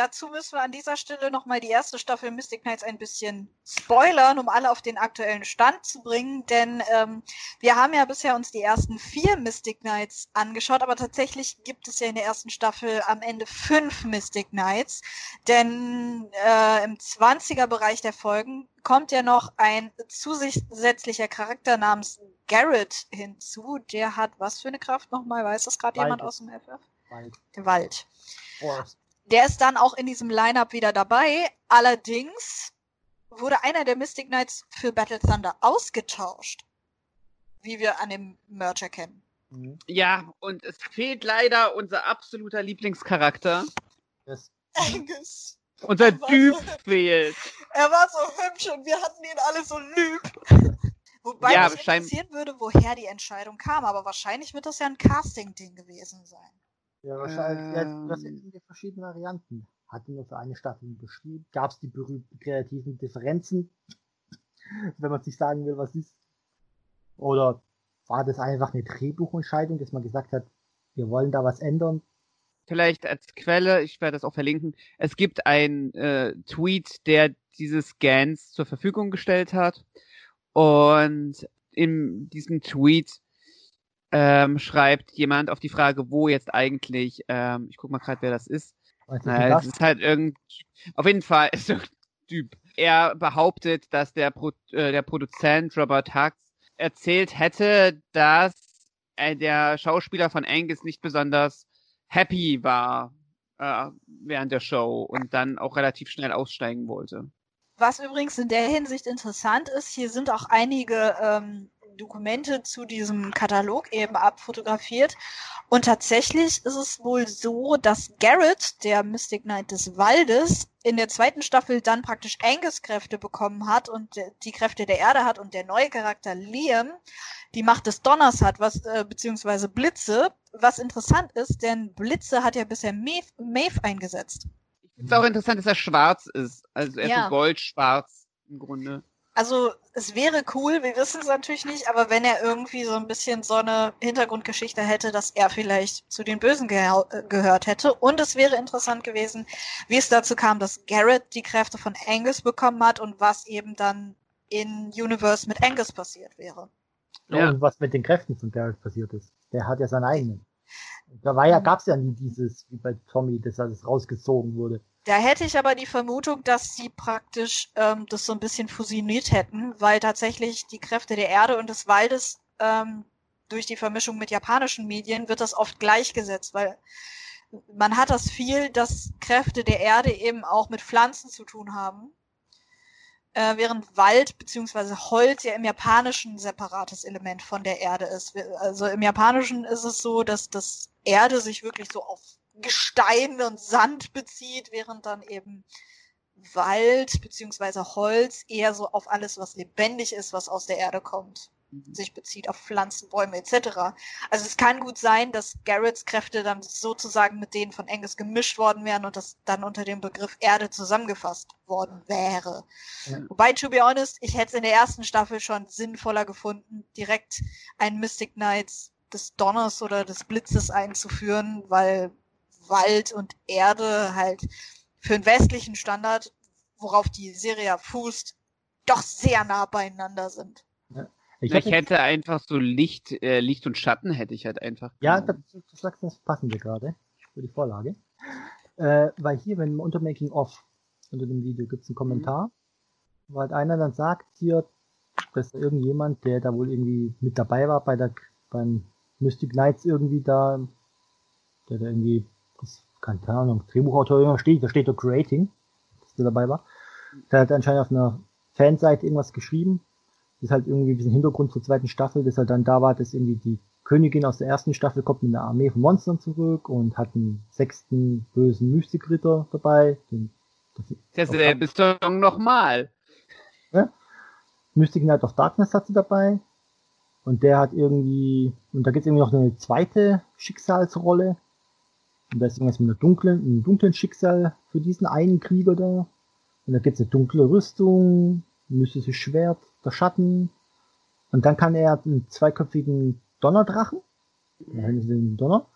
Dazu müssen wir an dieser Stelle nochmal die erste Staffel Mystic Knights ein bisschen spoilern, um alle auf den aktuellen Stand zu bringen. Denn ähm, wir haben ja bisher uns die ersten vier Mystic Knights angeschaut, aber tatsächlich gibt es ja in der ersten Staffel am Ende fünf Mystic Knights. Denn äh, im 20er-Bereich der Folgen kommt ja noch ein zusätzlicher Charakter namens Garrett hinzu. Der hat was für eine Kraft nochmal? Weiß das gerade jemand aus dem FF? Wald. Der Wald. Forest. Der ist dann auch in diesem Lineup wieder dabei. Allerdings wurde einer der Mystic Knights für Battle Thunder ausgetauscht. Wie wir an dem Merch erkennen. Mhm. Ja, und es fehlt leider unser absoluter Lieblingscharakter. Yes. Angus. Unser Typ so, fehlt. Er war so hübsch und wir hatten ihn alle so lieb. Wobei ja, mich interessieren würde, woher die Entscheidung kam, aber wahrscheinlich wird das ja ein Casting-Ding gewesen sein. Ja, wahrscheinlich. Ähm, das sind die verschiedenen Varianten. Hat nur für eine Staffel beschrieben. Gab es die berühmten kreativen Differenzen, wenn man sich sagen will, was ist. Oder war das einfach eine Drehbuchentscheidung, dass man gesagt hat, wir wollen da was ändern? Vielleicht als Quelle, ich werde das auch verlinken. Es gibt einen äh, Tweet, der diese Scans zur Verfügung gestellt hat. Und in diesem Tweet ähm, schreibt jemand auf die Frage, wo jetzt eigentlich, ähm, ich guck mal gerade, wer das ist. Naja, es ist halt irgendein, auf jeden Fall ist ein Typ. Er behauptet, dass der, Pro, äh, der Produzent Robert Hux erzählt hätte, dass äh, der Schauspieler von Angus nicht besonders happy war äh, während der Show und dann auch relativ schnell aussteigen wollte. Was übrigens in der Hinsicht interessant ist, hier sind auch einige ähm, Dokumente zu diesem Katalog eben abfotografiert. Und tatsächlich ist es wohl so, dass Garrett, der Mystic Knight des Waldes, in der zweiten Staffel dann praktisch Angus-Kräfte bekommen hat und die Kräfte der Erde hat und der neue Charakter Liam die Macht des Donners hat, was äh, beziehungsweise Blitze, was interessant ist, denn Blitze hat ja bisher Maeve, Maeve eingesetzt. Ich finde es auch interessant, dass er schwarz ist, also er ja. ist goldschwarz im Grunde also es wäre cool, wir wissen es natürlich nicht, aber wenn er irgendwie so ein bisschen so eine Hintergrundgeschichte hätte, dass er vielleicht zu den Bösen ge äh, gehört hätte. Und es wäre interessant gewesen, wie es dazu kam, dass Garrett die Kräfte von Angus bekommen hat und was eben dann in Universe mit Angus passiert wäre. Ja. Und was mit den Kräften von Garrett passiert ist. Der hat ja seinen eigenen. Da war ja, mhm. gab's ja nie dieses, wie bei Tommy, dass alles rausgezogen wurde. Da hätte ich aber die Vermutung, dass sie praktisch ähm, das so ein bisschen fusioniert hätten, weil tatsächlich die Kräfte der Erde und des Waldes ähm, durch die Vermischung mit japanischen Medien wird das oft gleichgesetzt, weil man hat das viel, dass Kräfte der Erde eben auch mit Pflanzen zu tun haben, äh, während Wald beziehungsweise Holz ja im Japanischen ein separates Element von der Erde ist. Also im Japanischen ist es so, dass das Erde sich wirklich so auf Gestein und Sand bezieht, während dann eben Wald beziehungsweise Holz eher so auf alles, was lebendig ist, was aus der Erde kommt, mhm. sich bezieht auf Pflanzen, Bäume etc. Also es kann gut sein, dass Garretts Kräfte dann sozusagen mit denen von Angus gemischt worden wären und das dann unter dem Begriff Erde zusammengefasst worden wäre. Ja. Wobei, to be honest, ich hätte es in der ersten Staffel schon sinnvoller gefunden, direkt einen Mystic Knights des Donners oder des Blitzes einzuführen, weil Wald und Erde halt für einen westlichen Standard, worauf die Serie ja fußt, doch sehr nah beieinander sind. Ja. Ich, ich hätte einfach so Licht, äh, Licht und Schatten hätte ich halt einfach. Ja, das, du sagst das passende gerade für die Vorlage. Äh, weil hier, wenn im Untermaking Off unter dem Video gibt es einen Kommentar, mhm. wo halt einer dann sagt hier, dass da irgendjemand, der da wohl irgendwie mit dabei war bei der beim Mystic Knights irgendwie da, der da irgendwie, das, keine Ahnung, Drehbuchautor steht, da steht da Creating, dass der dabei war. Der hat anscheinend auf einer Fanseite irgendwas geschrieben. Das ist halt irgendwie ein bisschen Hintergrund zur zweiten Staffel, dass halt dann da war, dass irgendwie die Königin aus der ersten Staffel kommt mit einer Armee von Monstern zurück und hat einen sechsten bösen Mystikritter dabei. Den, das Derselbe Song nochmal. Ja? Mystic Knight of Darkness hat sie dabei. Und der hat irgendwie, und da gibt es irgendwie noch eine zweite Schicksalsrolle. Und da ist irgendwas mit einer dunklen, einem dunklen Schicksal für diesen einen Krieger da. Und da gibt es eine dunkle Rüstung, ein mystisches Schwert, der Schatten. Und dann kann er einen zweiköpfigen Donnerdrachen, den Donner,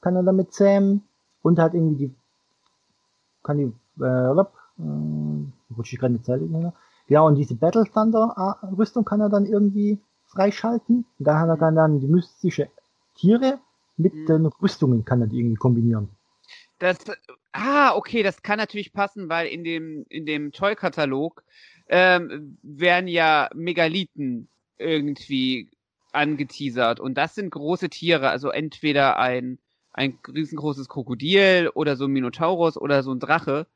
kann er damit zähmen. Und hat irgendwie die, kann die, äh, äh, rutsche ich gerade eine Zeile Ja, und diese Battle Thunder äh, Rüstung kann er dann irgendwie freischalten. Und da hat er dann die mystische Tiere mit mhm. den Rüstungen kann er die irgendwie kombinieren. Das, ah, okay, das kann natürlich passen, weil in dem, in dem Toy-Katalog ähm, werden ja Megalithen irgendwie angeteasert. Und das sind große Tiere, also entweder ein, ein riesengroßes Krokodil oder so ein Minotaurus oder so ein Drache.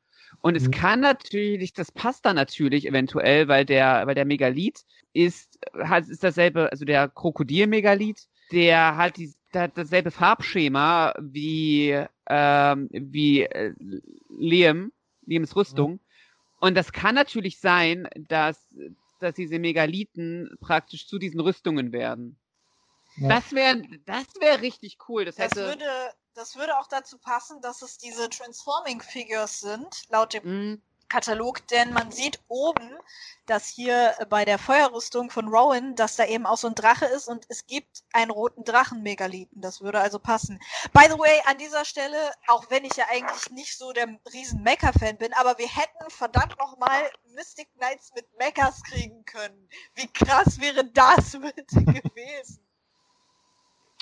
Und es mhm. kann natürlich, das passt dann natürlich eventuell, weil der, weil der Megalith ist, hat, ist dasselbe, also der Krokodil-Megalith, der hat die, der hat dasselbe Farbschema wie, ähm, wie äh, Liam, Liams Rüstung. Mhm. Und das kann natürlich sein, dass, dass diese Megalithen praktisch zu diesen Rüstungen werden. Ja. Das wäre das wäre richtig cool. Das, hätte... das, würde, das würde auch dazu passen, dass es diese Transforming Figures sind, laut dem mm. Katalog, denn man sieht oben, dass hier bei der Feuerrüstung von Rowan, dass da eben auch so ein Drache ist und es gibt einen roten Drachen-Megalithen. Das würde also passen. By the way, an dieser Stelle, auch wenn ich ja eigentlich nicht so der riesen Mecha-Fan bin, aber wir hätten verdammt nochmal Mystic Knights mit Mechas kriegen können. Wie krass wäre das bitte gewesen?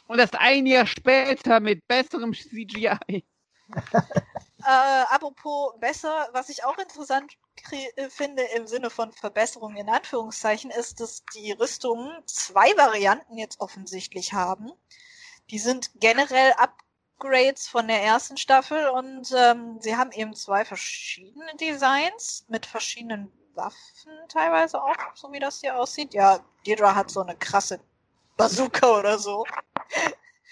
Und das ein Jahr später mit besserem CGI. Äh, apropos besser, was ich auch interessant äh, finde im Sinne von Verbesserung in Anführungszeichen, ist, dass die Rüstungen zwei Varianten jetzt offensichtlich haben. Die sind generell Upgrades von der ersten Staffel und ähm, sie haben eben zwei verschiedene Designs mit verschiedenen Waffen teilweise auch, so wie das hier aussieht. Ja, Deirdre hat so eine krasse Bazooka oder so.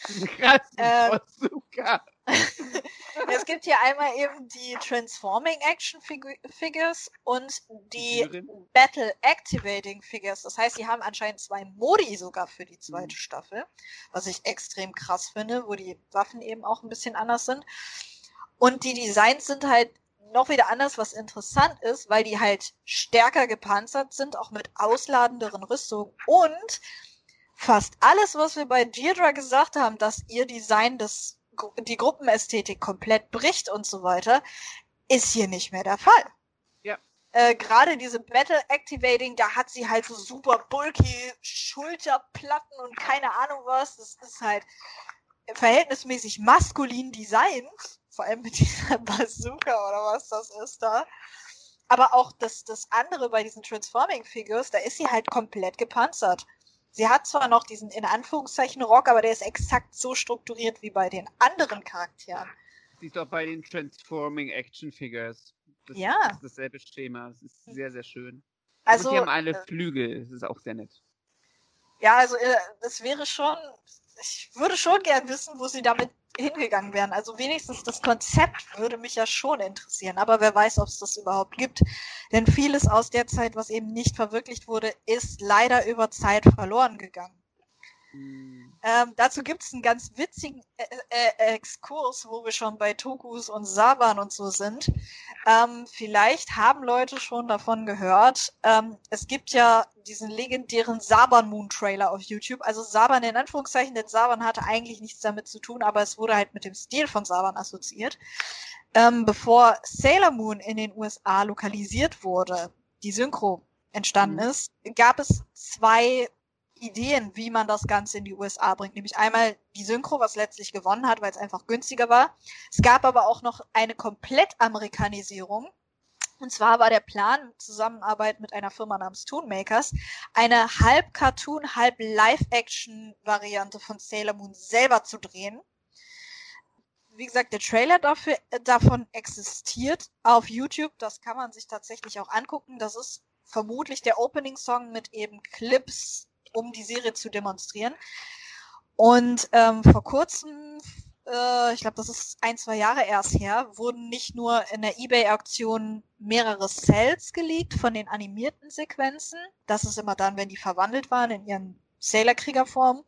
Krasse ähm, Bazooka es gibt hier einmal eben die Transforming Action Figures und die Battle Activating Figures. Das heißt, sie haben anscheinend zwei Modi sogar für die zweite mhm. Staffel, was ich extrem krass finde, wo die Waffen eben auch ein bisschen anders sind. Und die Designs sind halt noch wieder anders, was interessant ist, weil die halt stärker gepanzert sind, auch mit ausladenderen Rüstungen und fast alles, was wir bei Deirdre gesagt haben, dass ihr Design das die Gruppenästhetik komplett bricht und so weiter, ist hier nicht mehr der Fall. Ja. Äh, Gerade diese Battle Activating, da hat sie halt so super bulky Schulterplatten und keine Ahnung was. Das ist halt verhältnismäßig maskulin designt. Vor allem mit dieser Bazooka oder was das ist da. Aber auch das, das andere bei diesen Transforming Figures, da ist sie halt komplett gepanzert. Sie hat zwar noch diesen in Anführungszeichen Rock, aber der ist exakt so strukturiert wie bei den anderen Charakteren. Sieht doch bei den Transforming Action Figures. Das ja. ist dasselbe Schema. Es ist sehr, sehr schön. Also, Und die haben alle äh, Flügel. Das ist auch sehr nett. Ja, also es äh, wäre schon, ich würde schon gern wissen, wo sie damit hingegangen wären. Also wenigstens das Konzept würde mich ja schon interessieren, aber wer weiß, ob es das überhaupt gibt. Denn vieles aus der Zeit, was eben nicht verwirklicht wurde, ist leider über Zeit verloren gegangen. Ähm, dazu gibt es einen ganz witzigen äh, äh, Exkurs, wo wir schon bei Tokus und Saban und so sind. Ähm, vielleicht haben Leute schon davon gehört. Ähm, es gibt ja diesen legendären Saban Moon Trailer auf YouTube. Also Saban in Anführungszeichen, denn Saban hatte eigentlich nichts damit zu tun, aber es wurde halt mit dem Stil von Saban assoziiert. Ähm, bevor Sailor Moon in den USA lokalisiert wurde, die Synchro entstanden mhm. ist, gab es zwei Ideen, wie man das Ganze in die USA bringt. Nämlich einmal die Synchro, was letztlich gewonnen hat, weil es einfach günstiger war. Es gab aber auch noch eine Komplett-Amerikanisierung. Und zwar war der Plan, in Zusammenarbeit mit einer Firma namens Toonmakers, eine halb Cartoon, halb Live-Action-Variante von Sailor Moon selber zu drehen. Wie gesagt, der Trailer dafür, äh, davon existiert auf YouTube. Das kann man sich tatsächlich auch angucken. Das ist vermutlich der Opening-Song mit eben Clips um die Serie zu demonstrieren. Und ähm, vor kurzem, äh, ich glaube, das ist ein, zwei Jahre erst her, wurden nicht nur in der eBay-Auktion mehrere Cells geleakt von den animierten Sequenzen. Das ist immer dann, wenn die verwandelt waren in ihren Sailor-Kriegerform,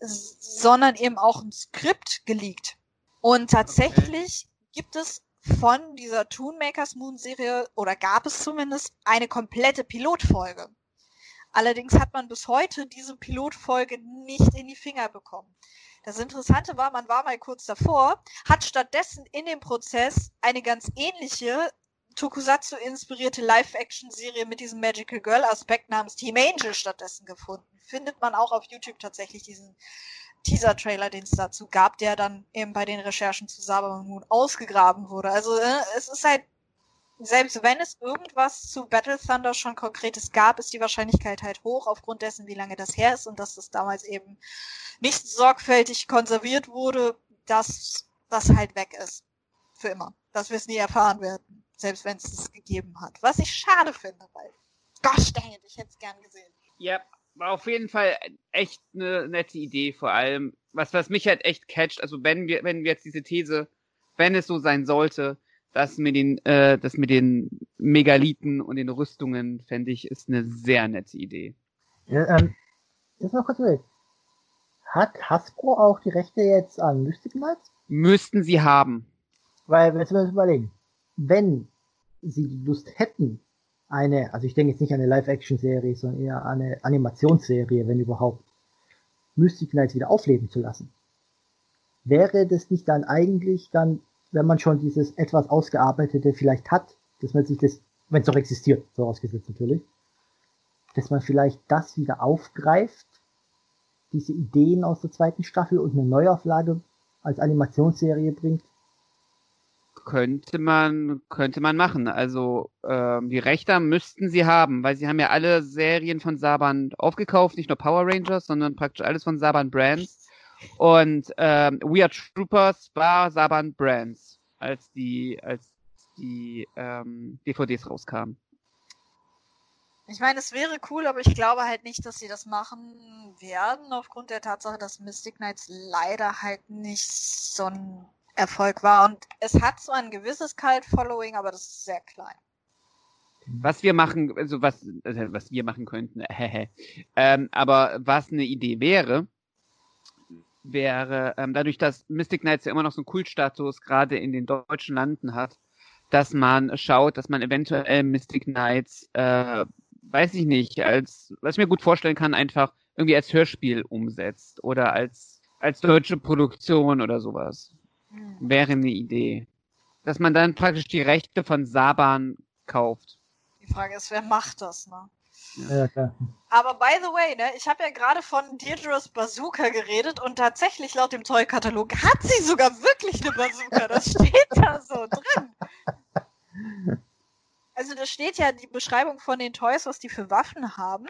sondern eben auch ein Skript geleakt. Und tatsächlich okay. gibt es von dieser Toonmakers Moon Serie oder gab es zumindest eine komplette Pilotfolge. Allerdings hat man bis heute diese Pilotfolge nicht in die Finger bekommen. Das Interessante war, man war mal kurz davor, hat stattdessen in dem Prozess eine ganz ähnliche Tokusatsu-inspirierte Live-Action-Serie mit diesem Magical Girl-Aspekt namens Team Angel stattdessen gefunden. Findet man auch auf YouTube tatsächlich diesen Teaser-Trailer, den es dazu gab, der dann eben bei den Recherchen zu Saber Moon ausgegraben wurde. Also äh, es ist halt selbst wenn es irgendwas zu Battle Thunder schon Konkretes gab, ist die Wahrscheinlichkeit halt hoch, aufgrund dessen, wie lange das her ist und dass das damals eben nicht sorgfältig konserviert wurde, dass das halt weg ist. Für immer. Dass wir es nie erfahren werden. Selbst wenn es es gegeben hat. Was ich schade finde, weil, gosh dang it, ich hätte es gern gesehen. Ja, war auf jeden Fall echt eine nette Idee, vor allem. Was, was mich halt echt catcht, also wenn wir, wenn wir jetzt diese These, wenn es so sein sollte, das mit den, äh, das mit den Megalithen und den Rüstungen, fände ich, ist eine sehr nette Idee. Ja, ähm, jetzt noch kurz weg. Hat Hasbro auch die Rechte jetzt an Mystic Knights? Müssten sie haben. Weil, wenn wir uns überlegen, wenn sie die Lust hätten, eine, also ich denke jetzt nicht an eine Live-Action-Serie, sondern eher an eine Animationsserie, wenn überhaupt, Mystic Knights wieder aufleben zu lassen. Wäre das nicht dann eigentlich dann wenn man schon dieses etwas ausgearbeitete vielleicht hat, dass man sich das, wenn es noch existiert, vorausgesetzt natürlich, dass man vielleicht das wieder aufgreift, diese Ideen aus der zweiten Staffel und eine Neuauflage als Animationsserie bringt? Könnte man, könnte man machen. Also ähm, die Rechte müssten sie haben, weil sie haben ja alle Serien von Saban aufgekauft, nicht nur Power Rangers, sondern praktisch alles von Saban Brands. Und ähm, We Are Troopers war Saban Brands, als die, als die ähm, DVDs rauskamen. Ich meine, es wäre cool, aber ich glaube halt nicht, dass sie das machen werden, aufgrund der Tatsache, dass Mystic Knights leider halt nicht so ein Erfolg war. Und es hat so ein gewisses Cult-Following, aber das ist sehr klein. Was wir machen, also was, also was wir machen könnten, ähm, aber was eine Idee wäre, wäre, ähm, dadurch, dass Mystic Knights ja immer noch so einen Kultstatus gerade in den deutschen Landen hat, dass man schaut, dass man eventuell Mystic Knights, äh, weiß ich nicht, als, was ich mir gut vorstellen kann, einfach irgendwie als Hörspiel umsetzt oder als, als deutsche Produktion oder sowas. Hm. Wäre eine Idee. Dass man dann praktisch die Rechte von Saban kauft. Die Frage ist, wer macht das, ne? Ja, klar. Aber by the way, ne, ich habe ja gerade von Deirdre's Bazooka geredet und tatsächlich laut dem Toy-Katalog hat sie sogar wirklich eine Bazooka. Das steht da so drin. Also da steht ja die Beschreibung von den Toys, was die für Waffen haben.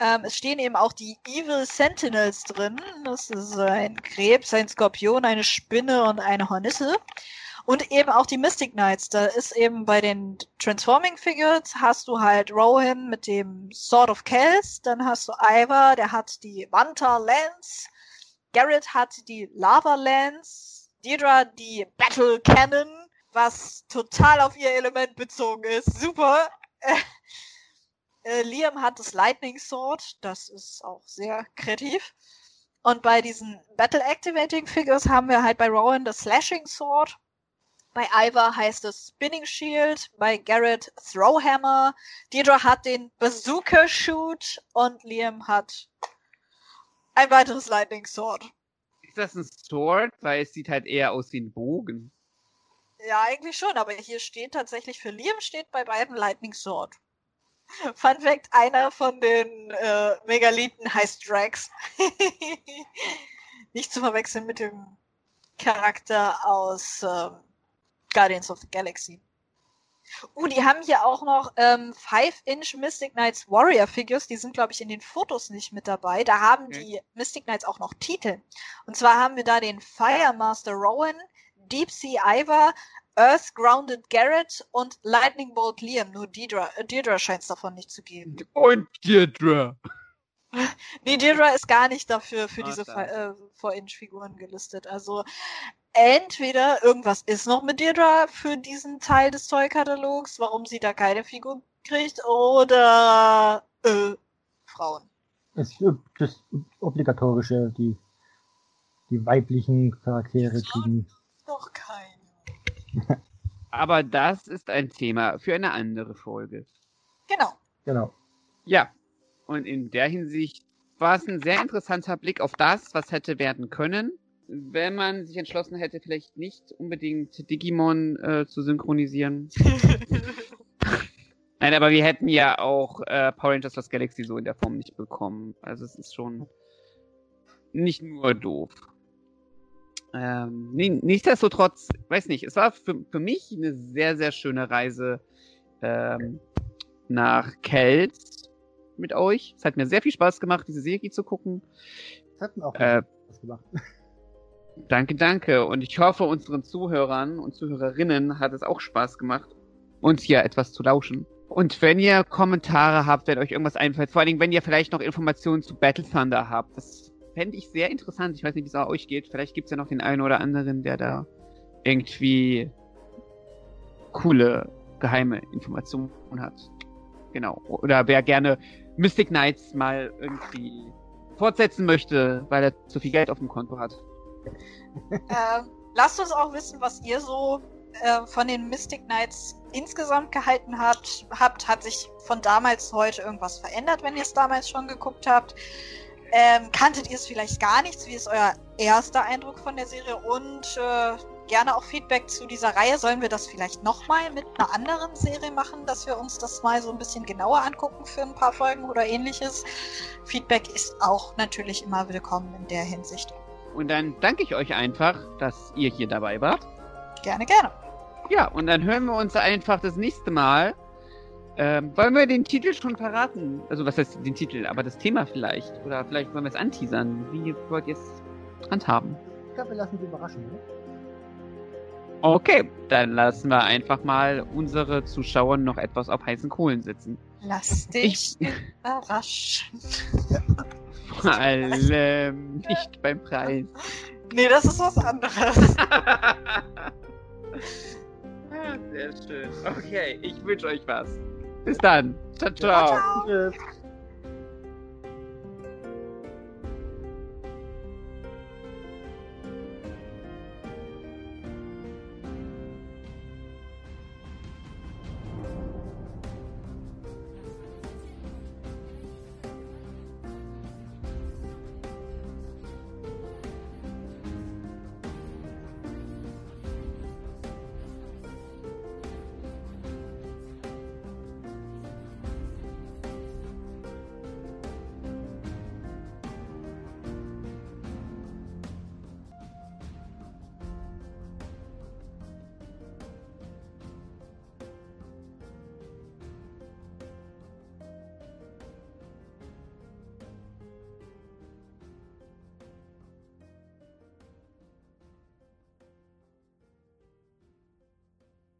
Ähm, es stehen eben auch die Evil Sentinels drin. Das ist ein Krebs, ein Skorpion, eine Spinne und eine Hornisse. Und eben auch die Mystic Knights. Da ist eben bei den Transforming Figures hast du halt Rohan mit dem Sword of Kells, dann hast du Ivar, der hat die Vanta Lance, Garrett hat die Lava Lance, Deirdre die Battle Cannon, was total auf ihr Element bezogen ist. Super. Äh, Liam hat das Lightning Sword, das ist auch sehr kreativ. Und bei diesen Battle Activating Figures haben wir halt bei Rowan das Slashing Sword. Bei Ivar heißt es Spinning Shield, bei Garrett Throwhammer, Deidre hat den Bazooka Shoot und Liam hat ein weiteres Lightning Sword. Ist das ein Sword? Weil es sieht halt eher aus wie ein Bogen. Ja, eigentlich schon, aber hier steht tatsächlich für Liam steht bei beiden Lightning Sword. Fun Fact, einer von den äh, Megalithen heißt Drax. Nicht zu verwechseln mit dem Charakter aus ähm, Guardians of the Galaxy. Uh, die haben hier auch noch ähm, 5-Inch Mystic Knights Warrior Figures. Die sind, glaube ich, in den Fotos nicht mit dabei. Da haben okay. die Mystic Knights auch noch Titel. Und zwar haben wir da den Fire Master Rowan, Deep Sea Ivar, Earth Grounded Garrett und Lightning Bolt Liam. Nur Deirdre, äh, Deirdre scheint es davon nicht zu geben. Und Deirdre. nee, Deirdre ist gar nicht dafür für ah, diese äh, 4-Inch-Figuren gelistet. Also entweder irgendwas ist noch mit Deirdre für diesen Teil des Toy-Katalogs, warum sie da keine Figur kriegt, oder äh, Frauen. Das, das obligatorische, die, die weiblichen Charaktere kriegen. Noch keine. Aber das ist ein Thema für eine andere Folge. Genau. Genau. Ja. Und in der Hinsicht war es ein sehr interessanter Blick auf das, was hätte werden können, wenn man sich entschlossen hätte, vielleicht nicht unbedingt Digimon äh, zu synchronisieren. Nein, aber wir hätten ja auch äh, Power Rangers Lost Galaxy so in der Form nicht bekommen. Also es ist schon nicht nur doof. Ähm, nichtsdestotrotz, weiß nicht, es war für, für mich eine sehr, sehr schöne Reise ähm, nach Kelz mit euch. Es hat mir sehr viel Spaß gemacht, diese Serie zu gucken. Es hat mir auch äh, Spaß gemacht. Danke, danke. Und ich hoffe, unseren Zuhörern und Zuhörerinnen hat es auch Spaß gemacht, uns hier etwas zu lauschen. Und wenn ihr Kommentare habt, wenn euch irgendwas einfällt, vor allen Dingen, wenn ihr vielleicht noch Informationen zu Battle Thunder habt, das fände ich sehr interessant. Ich weiß nicht, wie es auch euch geht. Vielleicht gibt es ja noch den einen oder anderen, der da irgendwie coole, geheime Informationen hat. Genau. Oder wer gerne Mystic Knights mal irgendwie fortsetzen möchte, weil er zu viel Geld auf dem Konto hat. Ähm, lasst uns auch wissen, was ihr so äh, von den Mystic Knights insgesamt gehalten habt. habt. Hat sich von damals heute irgendwas verändert, wenn ihr es damals schon geguckt habt? Ähm, kanntet ihr es vielleicht gar nichts? Wie ist euer erster Eindruck von der Serie? Und äh, gerne auch Feedback zu dieser Reihe. Sollen wir das vielleicht nochmal mit einer anderen Serie machen, dass wir uns das mal so ein bisschen genauer angucken für ein paar Folgen oder ähnliches? Feedback ist auch natürlich immer willkommen in der Hinsicht. Und dann danke ich euch einfach, dass ihr hier dabei wart. Gerne, gerne. Ja, und dann hören wir uns einfach das nächste Mal ähm, wollen wir den Titel schon verraten? Also was heißt den Titel, aber das Thema vielleicht? Oder vielleicht wollen wir es anteasern. Wie wollt ihr es handhaben? Ich glaube, wir lassen sie überraschen, oder? Okay, dann lassen wir einfach mal unsere Zuschauer noch etwas auf heißen Kohlen sitzen. Lass dich ich... überraschen. Vor allem nicht beim Preis. Nee, das ist was anderes. Sehr schön. Okay, ich wünsche euch was. Bis dann. Ciao, ciao. ciao, ciao.